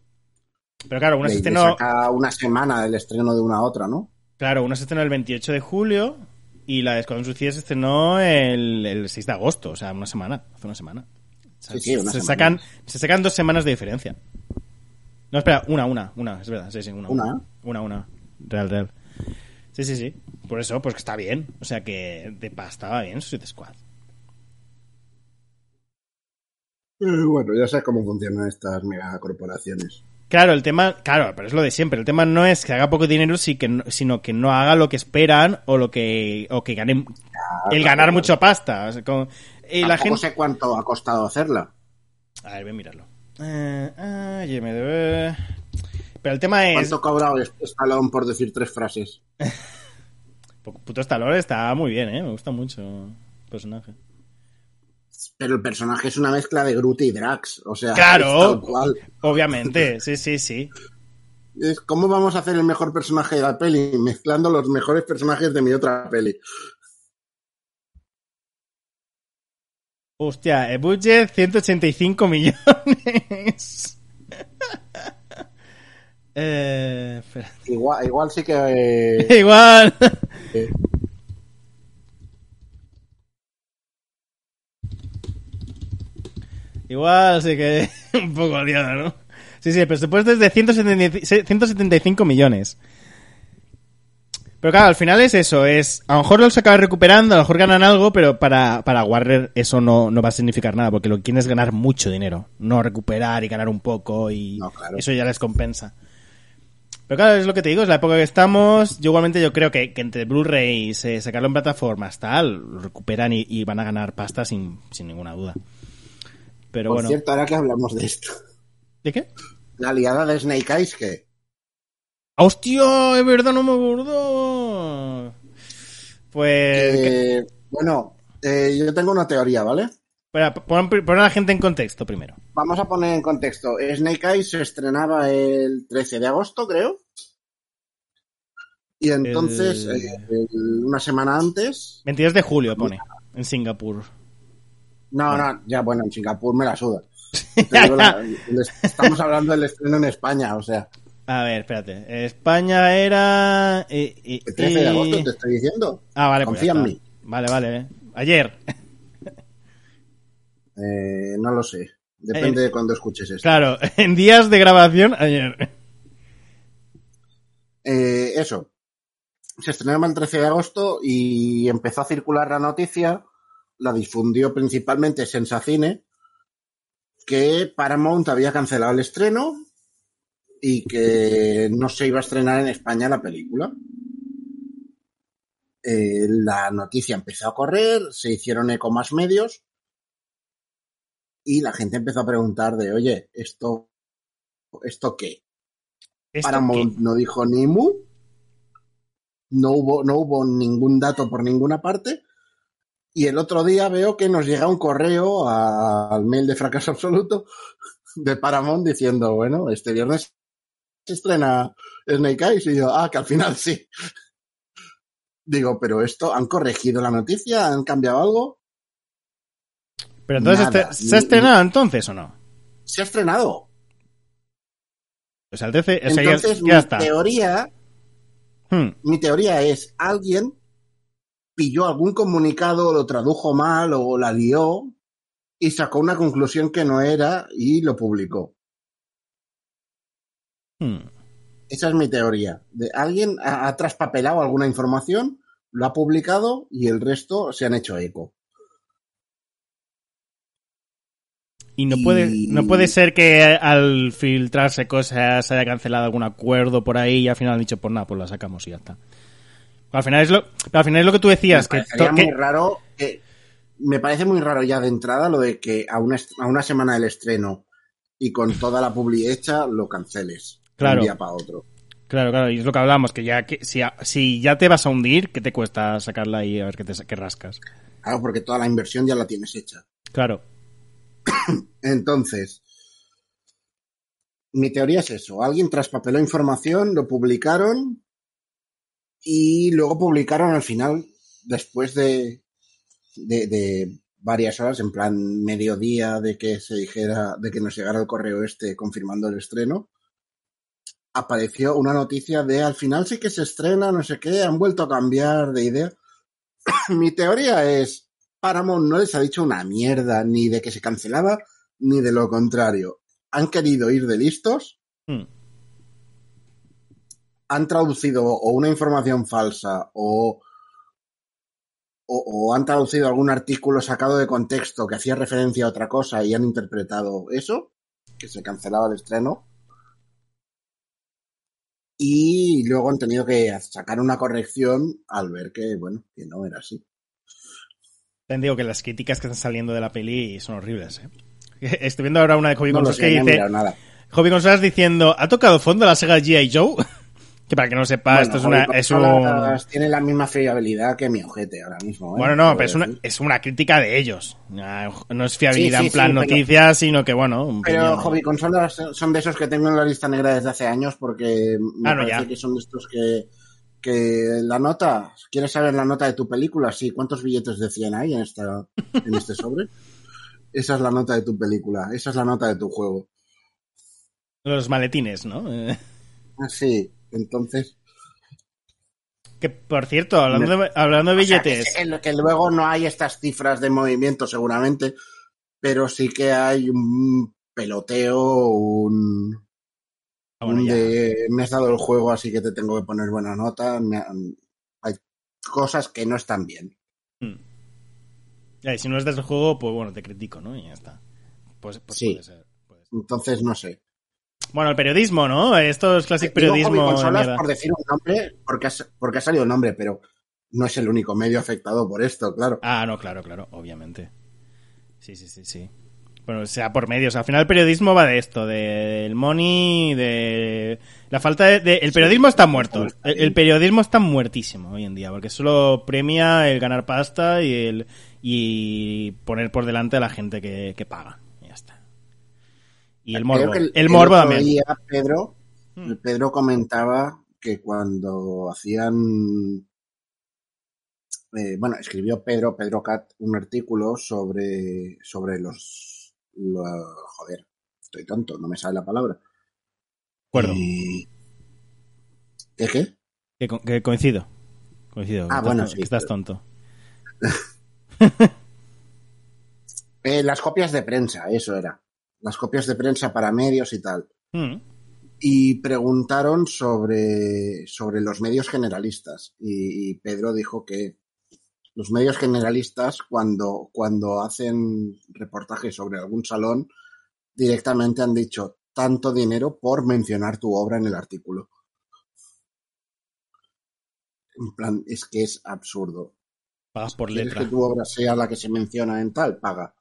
Pero claro, una se estrenó. saca una semana del estreno de una a otra, ¿no? Claro, una se estrenó el 28 de julio y la de Escuadrón Suicida se estrenó el, el 6 de agosto, o sea, una semana, hace una semana. O sea, Sí, sí, una se, semana. sacan, se sacan dos semanas de diferencia. No, espera, una, una, una, es verdad, sí, sí, una. ¿Una? Una, una. Real, real. Sí, sí, sí. Por eso, pues que está bien. O sea, que de pasta va bien Suicide Squad. Eh, bueno, ya sabes cómo funcionan estas megacorporaciones. Claro, el tema, claro, pero es lo de siempre. El tema no es que haga poco dinero, sí que no- sino que no haga lo que esperan o lo que, o que gane, el ganar mucho pasta. O sea, la gente, sé cuánto ha costado hacerla. A ver, voy a mirarlo. Eh, ah. Pero el tema es. ¿Cuánto ha cobrado este Stallone por decir tres frases? Puto Stallone está muy bien, ¿eh? Me gusta mucho el personaje. Pero el personaje es una mezcla de Groot y Drax. O sea, Claro. Obviamente, sí, sí, sí. Es, ¿Cómo vamos a hacer el mejor personaje de la peli? Mezclando los mejores personajes de mi otra peli. Hostia, el budget 185 millones. eh. Igual, igual sí que. eh, Igual. eh, Igual sí que un poco liado, ¿no? Sí, sí, el presupuesto es de 175 175 millones. Pero claro, al final es eso, es... A lo mejor los acaba recuperando, a lo mejor ganan algo, pero para, para Warner eso no, no va a significar nada, porque lo que quieren es ganar mucho dinero, no recuperar y ganar un poco y No, claro. eso ya les compensa. Pero claro, es lo que te digo, es la época que estamos. Yo igualmente yo creo que, que entre Blu-ray y sacarlo en plataformas, tal, lo recuperan y, y van a ganar pasta sin, sin ninguna duda. Pero por bueno. cierto, ahora que hablamos de esto. ¿De qué? La liada de Snake Eyes, que. ¡Hostia! Es verdad, no me acuerdo. Pues. eh, bueno, eh, yo tengo una teoría, ¿vale? Espera, pon, pon a la gente en contexto primero. Vamos a poner en contexto. Snake Eyes se estrenaba el 13 de agosto, creo. Y entonces, El- eh, una semana antes. 22 de julio pone. En Singapur. No, no, ya bueno, en Singapur me la suda. La- estamos hablando del estreno en España, o sea, A ver, espérate. España era. eh, eh, el 13 de agosto te estoy diciendo. Ah, vale, pues Confía en mí. Vale, vale. Ayer. Eh, no lo sé. Depende Eh, de cuando escuches esto. Claro, en días de grabación, ayer. Eh, eso. Se estrenaba el 13 de agosto y empezó a circular la noticia, la difundió principalmente Sensacine, que Paramount había cancelado el estreno y que no se iba a estrenar en España la película. Eh, la noticia empezó a correr, se hicieron eco más medios y la gente empezó a preguntar de, oye, ¿esto, esto qué? ¿Esto Paramount qué? no dijo ni mu. No hubo, no hubo ningún dato por ninguna parte. Y el otro día veo que nos llega un correo a- al mail de fracaso absoluto de Paramount diciendo, bueno, este viernes se estrena Snake Eyes. Y yo, ah, que al final sí. Digo, pero esto, ¿han corregido la noticia? ¿Han cambiado algo? Pero entonces, Nada, este- ¿se ha estrenado entonces o no? Se ha estrenado. O sea, el 13, o sea, ya- Entonces, ya, mi está. teoría Hmm. mi teoría es, alguien pilló algún comunicado, lo tradujo mal o la lió y sacó una conclusión que no era y lo publicó. Hmm. Esa es mi teoría. De alguien ha, ha traspapelado alguna información, lo ha publicado y el resto se han hecho eco. Y no puede, no puede ser que al filtrarse cosas se haya cancelado algún acuerdo por ahí y al final han dicho, pues nada, pues la sacamos y ya está. Al final es lo, al final es lo que tú decías, me que, muy raro que- me parece muy raro ya de entrada lo de que a una, a una semana del estreno y con toda la publi hecha lo canceles de Claro. un día para otro. Claro, claro, y es lo que hablamos, que ya que si, si ya te vas a hundir, ¿qué te cuesta sacarla ahí a ver qué, te, qué rascas? Claro, porque toda la inversión ya la tienes hecha. Claro. Entonces, mi teoría es eso. Alguien traspapeló información, lo publicaron y luego publicaron al final, después de, varias horas, en plan mediodía de que se dijera, de que nos llegara el correo este confirmando el estreno, apareció una noticia de al final sí que se estrena, no sé qué, han vuelto a cambiar de idea. Mi teoría es, Paramount no les ha dicho una mierda ni de que se cancelaba, ni de lo contrario. Han querido ir de listos, Hmm. Han traducido o una información falsa o, o, o han traducido algún artículo sacado de contexto que hacía referencia a otra cosa y han interpretado eso, que se cancelaba el estreno. Y luego han tenido que sacar una corrección al ver que, bueno, que no era así. Te digo que las críticas que están saliendo de la peli son horribles, ¿eh? Estoy viendo ahora una de Hobby No Consolas que dice... Hobby Consolas diciendo, ¿ha tocado fondo la Sega G.I. Joe? que para que no sepa, Bueno, esto es una... Es un... Consolas Tiene la misma fiabilidad que mi ojete ahora mismo. ¿eh? Bueno, no, pero es una, es una crítica de ellos. Ah, No es fiabilidad Sí, sí, en plan sí, pero- noticias, sino que, bueno... un Pero hobby consolas son de esos que tengo en la lista negra desde hace años porque me Ah, parece ya. que son de estos que, que la nota, ¿quieres saber la nota de tu película? Sí, ¿cuántos billetes de 100 hay en, esta, en este sobre? Esa es la nota de tu película, esa es la nota de tu juego. Los maletines, ¿no? Ah, Sí, entonces... Que, por cierto, hablando de, hablando de o sea, billetes... que, luego no hay estas cifras de movimiento seguramente, pero sí que hay un peloteo, un... Ah, bueno, un ya. de me has dado el juego, así que te tengo que poner buena nota. me hay cosas que no están bien. Mm. Ya, y si no es del juego, pues bueno, te critico, ¿no? Y ya está. Pues, pues Sí. puede ser. puede ser. Entonces, no sé. Bueno, el periodismo, ¿no? Esto es clásico periodismo. de consolas mierda. por decir un nombre, porque, has- porque ha salido un nombre, pero no es el único medio afectado por esto, claro. Ah, no, claro, claro, obviamente. Sí, sí, sí, sí. Bueno, sea por medios. Al final el periodismo va de esto, del money, de la falta de... de- el periodismo está muerto. El, el periodismo está muertísimo hoy en día, porque solo premia el ganar pasta y el y poner por delante a la gente que, que paga. Y. Y el morbo. Que el, morbo también. día Pedro, Hmm. Pedro comentaba que cuando hacían eh, bueno, escribió Pedro, Pedro Cat, un artículo sobre, sobre los, lo- joder, estoy tonto, no me sale la palabra. Acuerdo. Y- ¿Qué qué? Que, co- que coincido. Coincido. Ah, que bueno, estás, sí, que estás tonto. Eh, las copias de prensa, eso era. Las copias de prensa para medios y tal. Mm. Y preguntaron sobre, sobre los medios generalistas. Y, y Pedro dijo que los medios generalistas, cuando, cuando hacen reportajes sobre algún salón, directamente han dicho tanto dinero por mencionar tu obra en el artículo. En plan, es que es absurdo. Pagas por ¿Quieres letra. que tu obra sea la que se menciona en tal? Paga.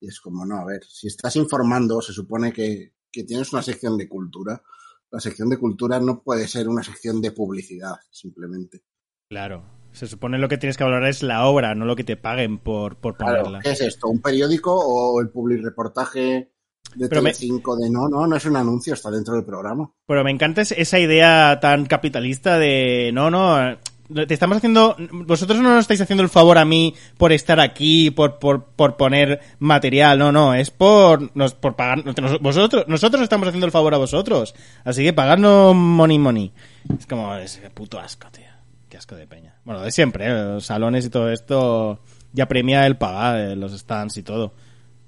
Y es como, no, a ver, si estás informando, se supone que, que tienes una sección de cultura. La sección de cultura no puede ser una sección de publicidad, simplemente. Claro. Se supone lo que tienes que valorar es la obra, no lo que te paguen por, por Claro, ponerla. ¿qué es esto? ¿Un periódico o el public reportaje de Pero me- Telecinco de no, no, no es un anuncio, está dentro del programa? Pero me encanta es- esa idea tan capitalista de no, no, te estamos haciendo, vosotros no nos estáis haciendo el favor a mí por estar aquí, por, por, por poner material, no, no, es por, nos, por pagar, vosotros, nosotros estamos haciendo el favor a vosotros, así que pagadnos money money. Es como, es puto asco, tío, qué asco de peña. Bueno, de siempre, ¿eh? los salones y todo esto ya premia el pagar, eh, los stands y todo.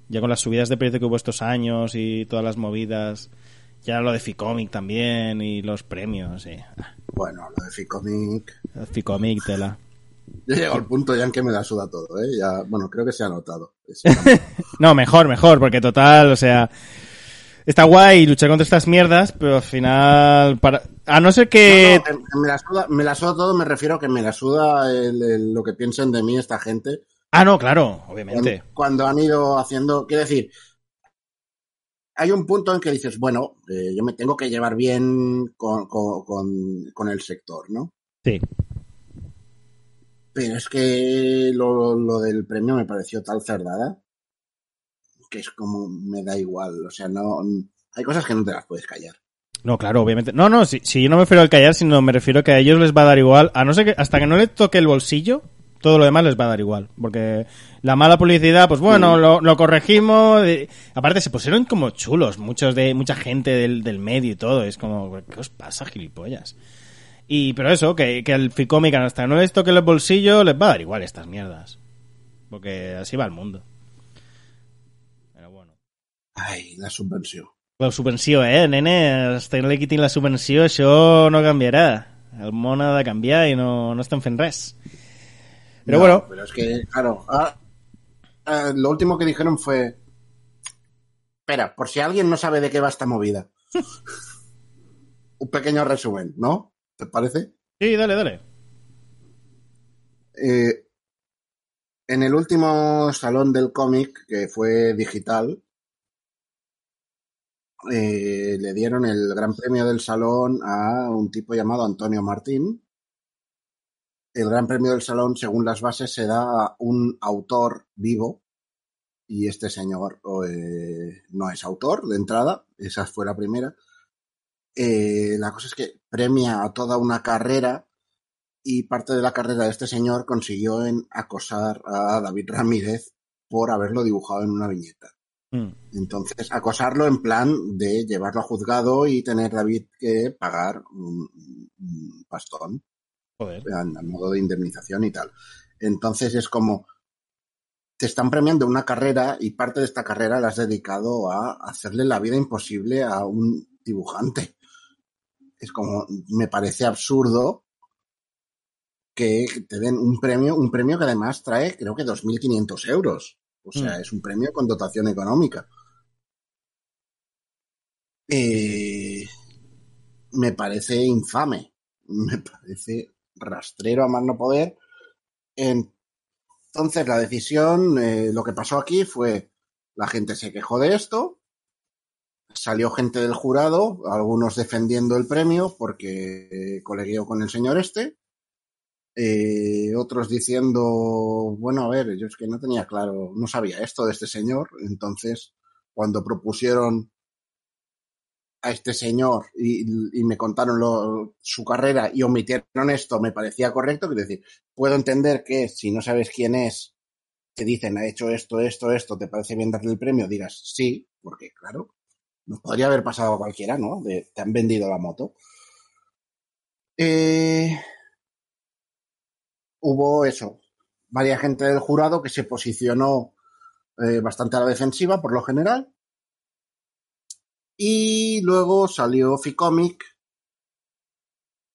Ya con las subidas de precio que hubo estos años y todas las movidas. Ya lo de Ficomic también y los premios, sí. Bueno, lo de Ficomic. Ficomic, tela. Yo llego al punto ya en que me la suda todo, ¿eh? Ya, bueno, creo que se ha notado. No, mejor, mejor, porque total, o sea, está guay luchar contra estas mierdas, pero al final, para, a no ser que, No, no, que me, la suda, me la suda todo, me refiero a que me la suda el- el- lo que piensen de mí esta gente. ah, no, claro, obviamente. Cuando han ido haciendo, quiero decir, hay un punto en que dices, bueno, eh, yo me tengo que llevar bien con, con- con- con el sector, ¿no? Sí. Pero es que lo, lo del premio me pareció tal cerdada que es como me da igual. O sea, no. Hay cosas que no te las puedes callar. No, claro, obviamente. No, no, si, si yo no me refiero al callar, sino me refiero que a ellos les va a dar igual, a no ser que hasta que no le toque el bolsillo, Todo lo demás les va a dar igual. Porque la mala publicidad, pues bueno, lo, lo corregimos. aparte, se pusieron como chulos, muchos de, mucha gente del, del medio y todo. Es como, ¿qué os pasa, gilipollas? Y, pero eso, que, que el Ficomic hasta no les toque los bolsillos, les va a dar igual estas mierdas. Porque así va el mundo. Pero bueno. Ai, la subvenció. La subvenció, eh, nene, no li quitin la subvenció això no canviarà. El món ha de canviar i no, no estem fent res. Pero No, bueno, Pero es que, claro, ah, ah, lo último que dijeron fue. Espera, por si alguien no sabe de qué va esta movida. Un pequeño resumen, ¿no? ¿Te parece? sí, dale, dale. Eh, en el último salón del cómic, que fue digital, eh, le dieron el gran premio del salón a un tipo llamado Antonio Martín. El gran premio del salón, según las bases, se da a un autor vivo y este señor eh, no es autor de entrada, esa fue la primera. Eh, la cosa es que premia a toda una carrera y parte de la carrera de este señor consiguió en acosar a David Ramírez por haberlo dibujado en una viñeta. Mm. Entonces, acosarlo en plan de llevarlo a juzgado y tener David que pagar un, un pastón Joder. a, modo de indemnización y tal. Entonces es como te están premiando una carrera y parte de esta carrera la has dedicado a hacerle la vida imposible a un dibujante. Es como, me parece absurdo que te den un premio, un premio que además trae creo que 2.500 euros. O sea, Mm. es un premio con dotación económica. Eh, me parece infame. Me parece rastrero a más no poder. Entonces, la decisión, eh, lo que pasó aquí fue, la gente se quejó de esto, salió gente del jurado, algunos defendiendo el premio porque eh, con el señor este, eh, otros diciendo, bueno, a ver, yo es que no tenía claro, no sabía esto de este señor, entonces cuando propusieron a este señor y, me contaron lo- su carrera y omitieron esto, me parecía correcto, quiero decir, puedo entender que si no sabes quién es, te dicen, ha hecho esto, esto, esto, ¿te parece bien darle el premio? Digas sí, porque claro, nos podría haber pasado a cualquiera, ¿no? De, te han vendido la moto. Eh, hubo eso, varias gente del jurado que se posicionó eh, bastante a la defensiva, por lo general. Y luego salió Ficomic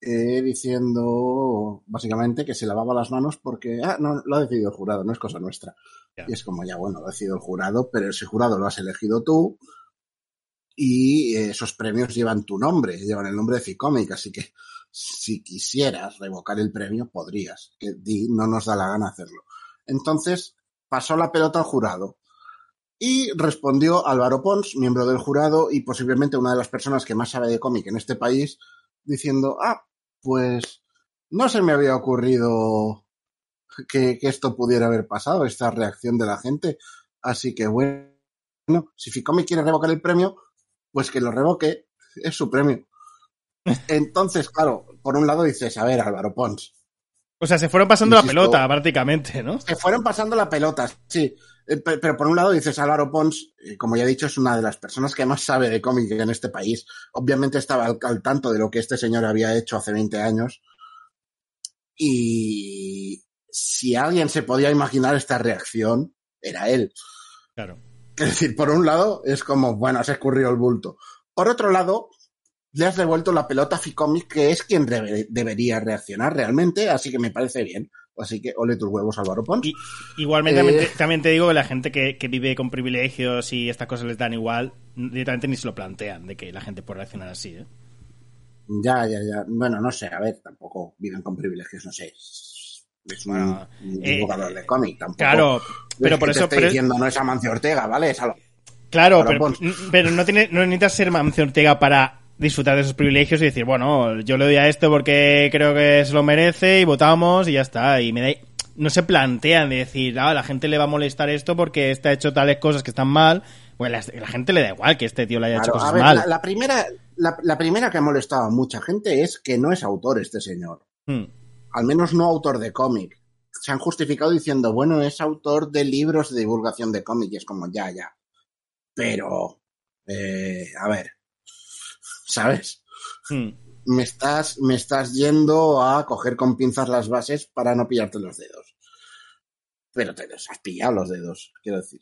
eh, diciendo básicamente que se lavaba las manos porque, ah, no, lo ha decidido el jurado, no es cosa nuestra. Y es como, ya bueno, lo ha decidido el jurado, pero ese jurado lo has elegido tú y eh, esos premios llevan tu nombre, llevan el nombre de Ficomic, así que si quisieras revocar el premio, podrías. Que no nos da la gana hacerlo. Entonces, pasó la pelota al jurado. Y respondió Álvaro Pons, miembro del jurado y posiblemente una de las personas que más sabe de cómic en este país, diciendo, ah, pues no se me había ocurrido que, que esto pudiera haber pasado, esta reacción de la gente. Así que bueno, si Ficomic quiere revocar el premio, pues que lo revoque, es su premio. Entonces, claro, por un lado dices, a ver, Álvaro Pons, O sea, se fueron pasando la pelota, prácticamente, ¿no? se fueron pasando la pelota, sí. Eh, pe- Pero por un lado dices Álvaro Pons, eh, como ya he dicho, es una de las personas que más sabe de cómic en este país. Obviamente estaba al, al tanto de lo que este señor había hecho hace 20 años. Y si alguien se podía imaginar esta reacción, era él. Claro. Es decir, por un lado es como, bueno, se escurrió el bulto. Por otro lado, le has devuelto la pelota a Ficomic, que es quien debe- debería reaccionar realmente, así que me parece bien. Así que ole tus huevos, Álvaro Pons. Y, igualmente Eh. también, te, también te digo que la gente que, que vive con privilegios y estas cosas les dan igual, directamente ni se lo plantean de que la gente puede reaccionar así, ¿eh? Ya, ya, ya. Bueno, no sé, a ver, tampoco viven con privilegios, no sé. Es un, Bueno, un eh, de cómic, tampoco. Claro, es pero que por te eso... estoy pero- diciendo, no es Amancio Ortega, ¿vale? Es Claro, pero no, tiene, no necesitas ser Mancio Ortega para disfrutar de esos privilegios y decir, bueno, yo le doy a esto porque creo que se lo merece y votamos y ya está. Y me da... No se plantean de decir, ah, la gente le va a molestar esto porque este ha hecho tales cosas que están mal. Bueno, la, la gente le da igual que este tío le haya hecho cosas a ver, mal. la, la primera, la, la primera que ha molestado a mucha gente es que no es autor este señor. Hmm. Al menos no autor de cómic. se han justificado diciendo, bueno, es autor de libros de divulgación de cómics, y es como, ya, ya. Pero, eh, a ver, ¿sabes? Hmm. Me estás, me estás yendo a coger con pinzas las bases para no pillarte los dedos. Pero te los has pillado los dedos, quiero decir.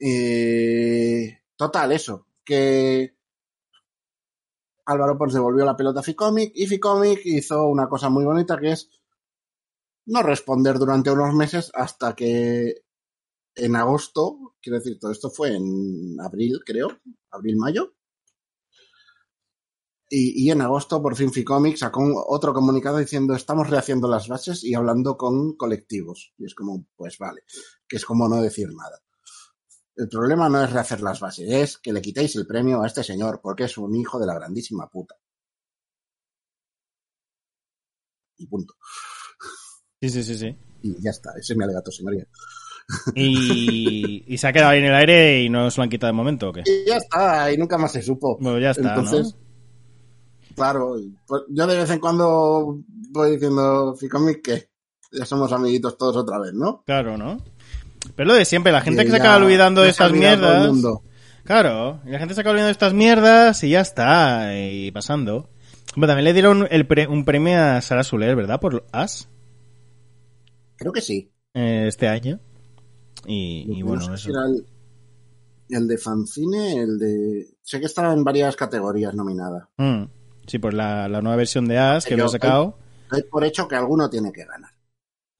Eh, total, eso. Que Álvaro Pons devolvió la pelota a Ficomic y Ficomic hizo una cosa muy bonita que es no responder durante unos meses hasta que en agosto, quiero decir, todo esto fue en abril, creo, abril-mayo. Y, y en agosto, por fin, Ficomic sacó otro comunicado diciendo estamos rehaciendo las bases y hablando con colectivos. Y es como, pues vale, que es como no decir nada. El problema no es rehacer las bases, es que le quitéis el premio a este señor, porque es un hijo de la grandísima puta. Y punto. Sí, sí, sí, sí. Y ya está, ese es mi alegato, señoría. Y, y se ha quedado ahí en el aire y no se lo han quitado de momento, ¿o qué? Y ya está, y nunca más se supo. Bueno, ya está, Entonces, ¿no? claro, pues yo de vez en cuando voy diciendo, Ficomic, que ya somos amiguitos todos otra vez, ¿no? Claro, ¿no? Pero lo de siempre, la gente que se acaba olvidando de estas mierdas. Claro, y la gente se acaba olvidando de estas mierdas y ya está, y pasando. Bueno, también le dieron el pre- un premio a Sara Soler, ¿verdad? Por As Creo que sí. eh, este año. Y, y No bueno, eso. era el, el de fanzine, el de... Sé que estaba en varias categorías nominada. Mm. Sí, pues la, la nueva versión de As que lo ha sacado. Doy por hecho que alguno tiene que ganar.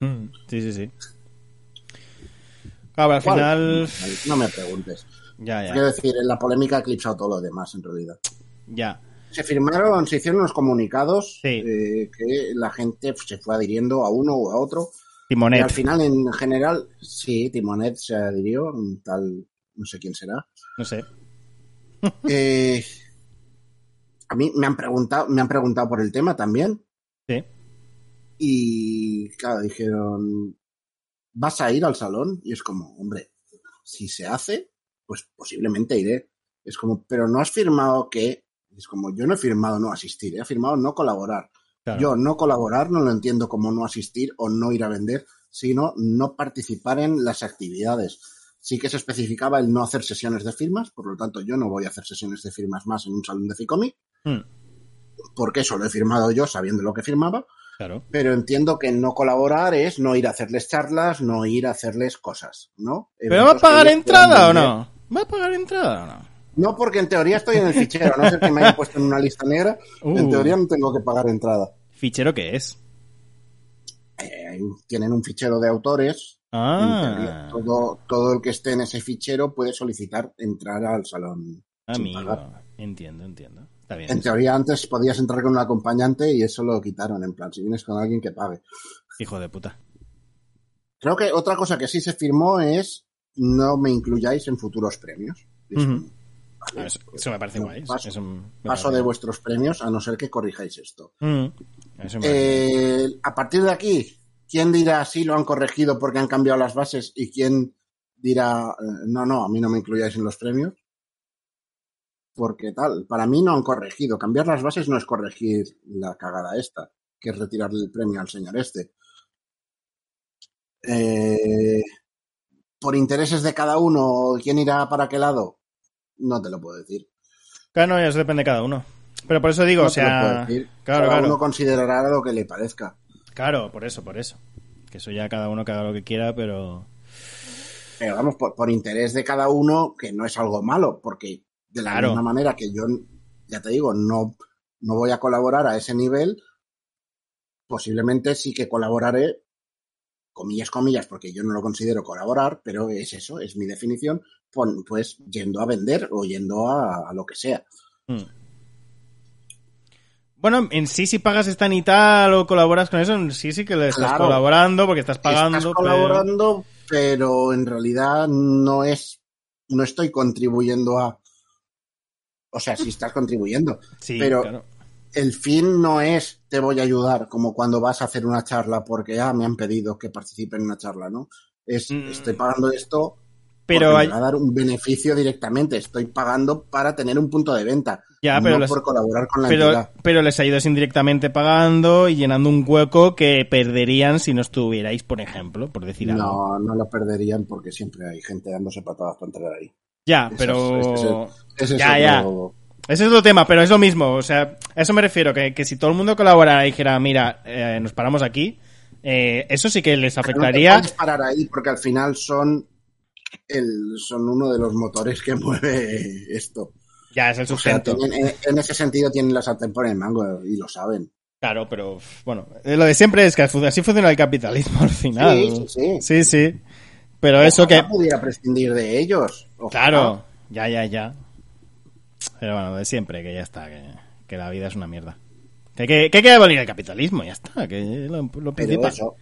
Mm. Sí, sí, sí. Claro, al ¿Cuál? final. No me preguntes. Ya, Quiero ya. decir, la polémica ha eclipsado todo lo demás, en realidad. Ya. Se firmaron, se hicieron unos comunicados Sí. eh, que la gente se fue adhiriendo a uno o a otro. Y al final, en general, sí, Timonet se adhirió, tal, no sé quién será. No sé. Eh, a mí me han preguntado, me han preguntado por el tema también. Sí. Y claro, dijeron, ¿vas a ir al salón? Y es como, hombre, si se hace, pues posiblemente iré. Es como, pero no has firmado que, es como, yo no he firmado no asistir, he firmado no colaborar. Claro. Yo no colaborar no lo entiendo como no asistir o no ir a vender, sino no participar en las actividades. Sí que se especificaba el no hacer sesiones de firmas, por lo tanto yo no voy a hacer sesiones de firmas más en un salón de Ficomic, Mm. porque eso lo he firmado yo sabiendo lo que firmaba, Claro. pero entiendo que no colaborar es no ir a hacerles charlas, no ir a hacerles cosas, ¿no? ¿Pero va a pagar entrada o no? ¿Va a pagar entrada o no? No, porque en teoría estoy en el fichero, no ser que me hayan puesto en una lista negra, Uh. en teoría no tengo que pagar entrada. ¿Fichero qué es? Eh, tienen un fichero de autores, Ah, todo, todo el que esté en ese fichero puede solicitar entrar al salón. sin amigo. Entiendo, entiendo. Está bien. En teoría antes podías entrar con un acompañante y eso lo quitaron, en plan, si vienes con alguien que pague. Hijo de puta. Creo que otra cosa que sí se firmó es no me incluyáis en futuros premios. Vale, Eso, pues, eso me parece guay. Paso, me paso parece de vuestros premios a no ser que corrijáis esto. Mm. Eh, a partir de aquí, ¿quién dirá sí lo han corregido porque han cambiado las bases y quién dirá eh, no, no, a mí no me incluyáis en los premios? Porque tal, para mí no han corregido. Cambiar las bases no es corregir la cagada esta, que es retirarle el premio al señor este. Eh, por intereses de cada uno, ¿quién irá para qué lado? No te lo puedo decir. Claro, no, eso depende de cada uno. Pero por eso digo, No o te lo puedo sea. decir. Claro, cada claro. uno considerará lo que le parezca. Claro, por eso, por eso. Que eso ya cada uno que haga lo que quiera, pero. Pero vamos, por, por interés de cada uno, que no es algo malo, porque de la Claro. misma manera que yo, ya te digo, no, no voy a colaborar a ese nivel, posiblemente sí que colaboraré, comillas, comillas, porque yo no lo considero colaborar, pero es eso, es mi definición, pues yendo a vender o yendo a, a lo que sea. Mm. Bueno, en sí, si pagas esta y tal o colaboras con eso, en sí sí que le estás Claro. colaborando porque estás pagando. Estás pero- colaborando, pero... en realidad no es, no estoy contribuyendo a, o sea, sí estás contribuyendo, Sí, pero- claro. El fin no es te voy a ayudar, como cuando vas a hacer una charla porque ah, me han pedido que participe en una charla, ¿no? Es Mm. estoy pagando esto Pero hay- me va a dar un beneficio directamente. Estoy pagando para tener un punto de venta. Ya, pero no por colaborar con la pero, entidad. pero les ayudas indirectamente pagando y llenando un hueco que perderían si no estuvierais, por ejemplo, por decir algo. No, no lo perderían porque siempre hay gente dándose patadas para entrar ahí. Ya, Eso pero... es- ese es Ese es ya, ya. Ese es otro tema, pero es lo mismo. O sea, a eso me refiero, que, que si todo el mundo colaborara y dijera, mira, eh, nos paramos aquí, eh, eso sí que les no te afectaría. puedes parar ahí porque al final son el, son uno de los motores que mueve esto. Ya, es el O sea, sustento. tienen- en, en ese sentido tienen la sartén por el mango y lo saben. Claro, pero bueno, eh, lo de siempre es que así funciona el capitalismo al final. Sí, sí, sí. Sí, sí. Pero eso que... Pudiera prescindir de ellos. Ojalá. Claro, ya, ya, ya. Pero bueno, de siempre, que ya está, que, que la vida es una mierda. Que, que, que hay que abolir el capitalismo, ya está, que lo, lo principal. eso,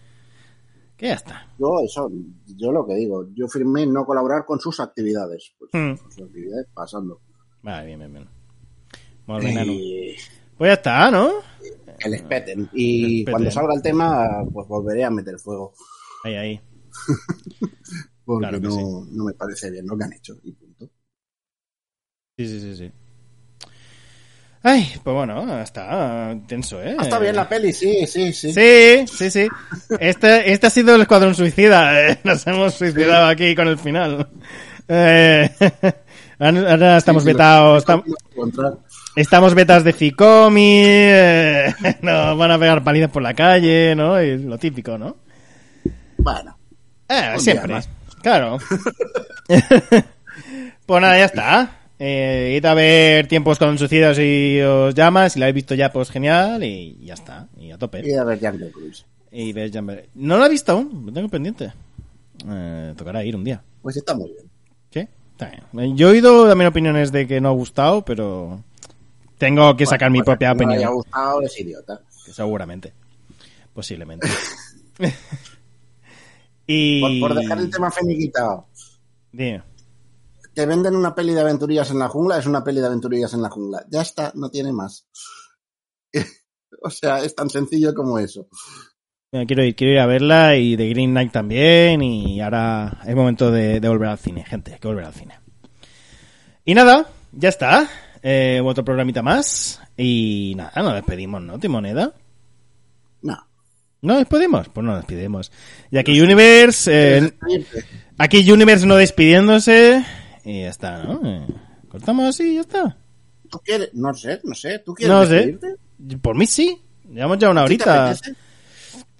Que ya está. yo, eso, yo lo que digo, yo firmé no colaborar con sus actividades. Pues, con sus actividades pasando. Vale, bien, bien, bien. Bé, nano. Y Pues ya está, ¿no? que les peten. Y cuando salga el tema, pues volveré a meter fuego. Ahí, ahí. Porque Claro no, sí. no me parece bien lo que han hecho. Y. Sí, sí, sí, sí. Ay, pues bueno, está tenso, ¿eh? Está bien la peli, sí, sí, sí. Sí, sí, sí. Este, este ha sido el escuadrón suicida. eh. Nos hemos suicidado aquí con el final. Eh, ahora estamos Sí, vetados. lo- estam- lo- encontrar. Estamos betas de Ficomi. eh, nos van a pegar palizas por la calle, ¿no? Y lo típico, ¿no? Bueno, Eh, siempre. Claro. pues nada, ya está. Eh, id a ver tiempos con suicidas y os llama. Si la habéis visto ya, pues genial. Y ya está. Y a tope. y a ver Jungle Cruise. Y ves Jamber- No lo he visto aún, lo tengo pendiente. Eh, tocará ir un día. Pues está muy bien. ¿Sí? Está bien. Yo he oído también opiniones de que no ha gustado, pero tengo que sacar mi pues propia a quien no le opinión. haya gustado es idiota. Que seguramente. Posiblemente. y... Por, por dejar el tema feniquitado. Dime. Te venden una peli de aventurillas en la jungla, es una peli de aventurillas en la jungla. Ya está, no tiene más. o sea, es tan sencillo como eso. Quiero ir, quiero ir a verla y de Green Knight también. Y ahora es momento de, de volver al cine, gente. Hay que volver al cine. Y nada, ya está. Eh, otro programita más. Y nada, nos despedimos, ¿no, Timoneda? No. ¿No despedimos? Pues no nos despedimos. Y aquí Universe. eh, aquí Universe no despidiéndose. Y ya está, ¿no? Eh, cortamos así y ya está. ¿Tú quieres? No sé, no sé. ¿Tú quieres No sé. despedirte? Por mí sí. Llevamos ya una ¿Sí te horita.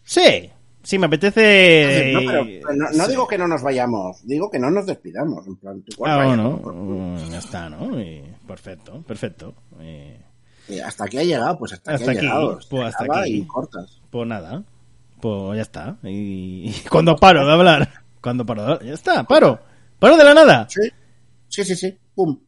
Sí. Sí, me apetece. No, pero, pero no, no digo que no nos vayamos, digo que no nos despidamos. En plan, tú Ah, bueno, mm, ya está, ¿no? Y perfecto, perfecto. Y hasta aquí ha llegado, pues hasta, Hasta aquí ha llegado. Pues hasta aquí. Y cortas. pues nada, pues ya está. Y, y cuando paro de hablar, cuando paro de hablar, ya está, paro, paro de la nada. Sí, sí, sí, sí. Pum.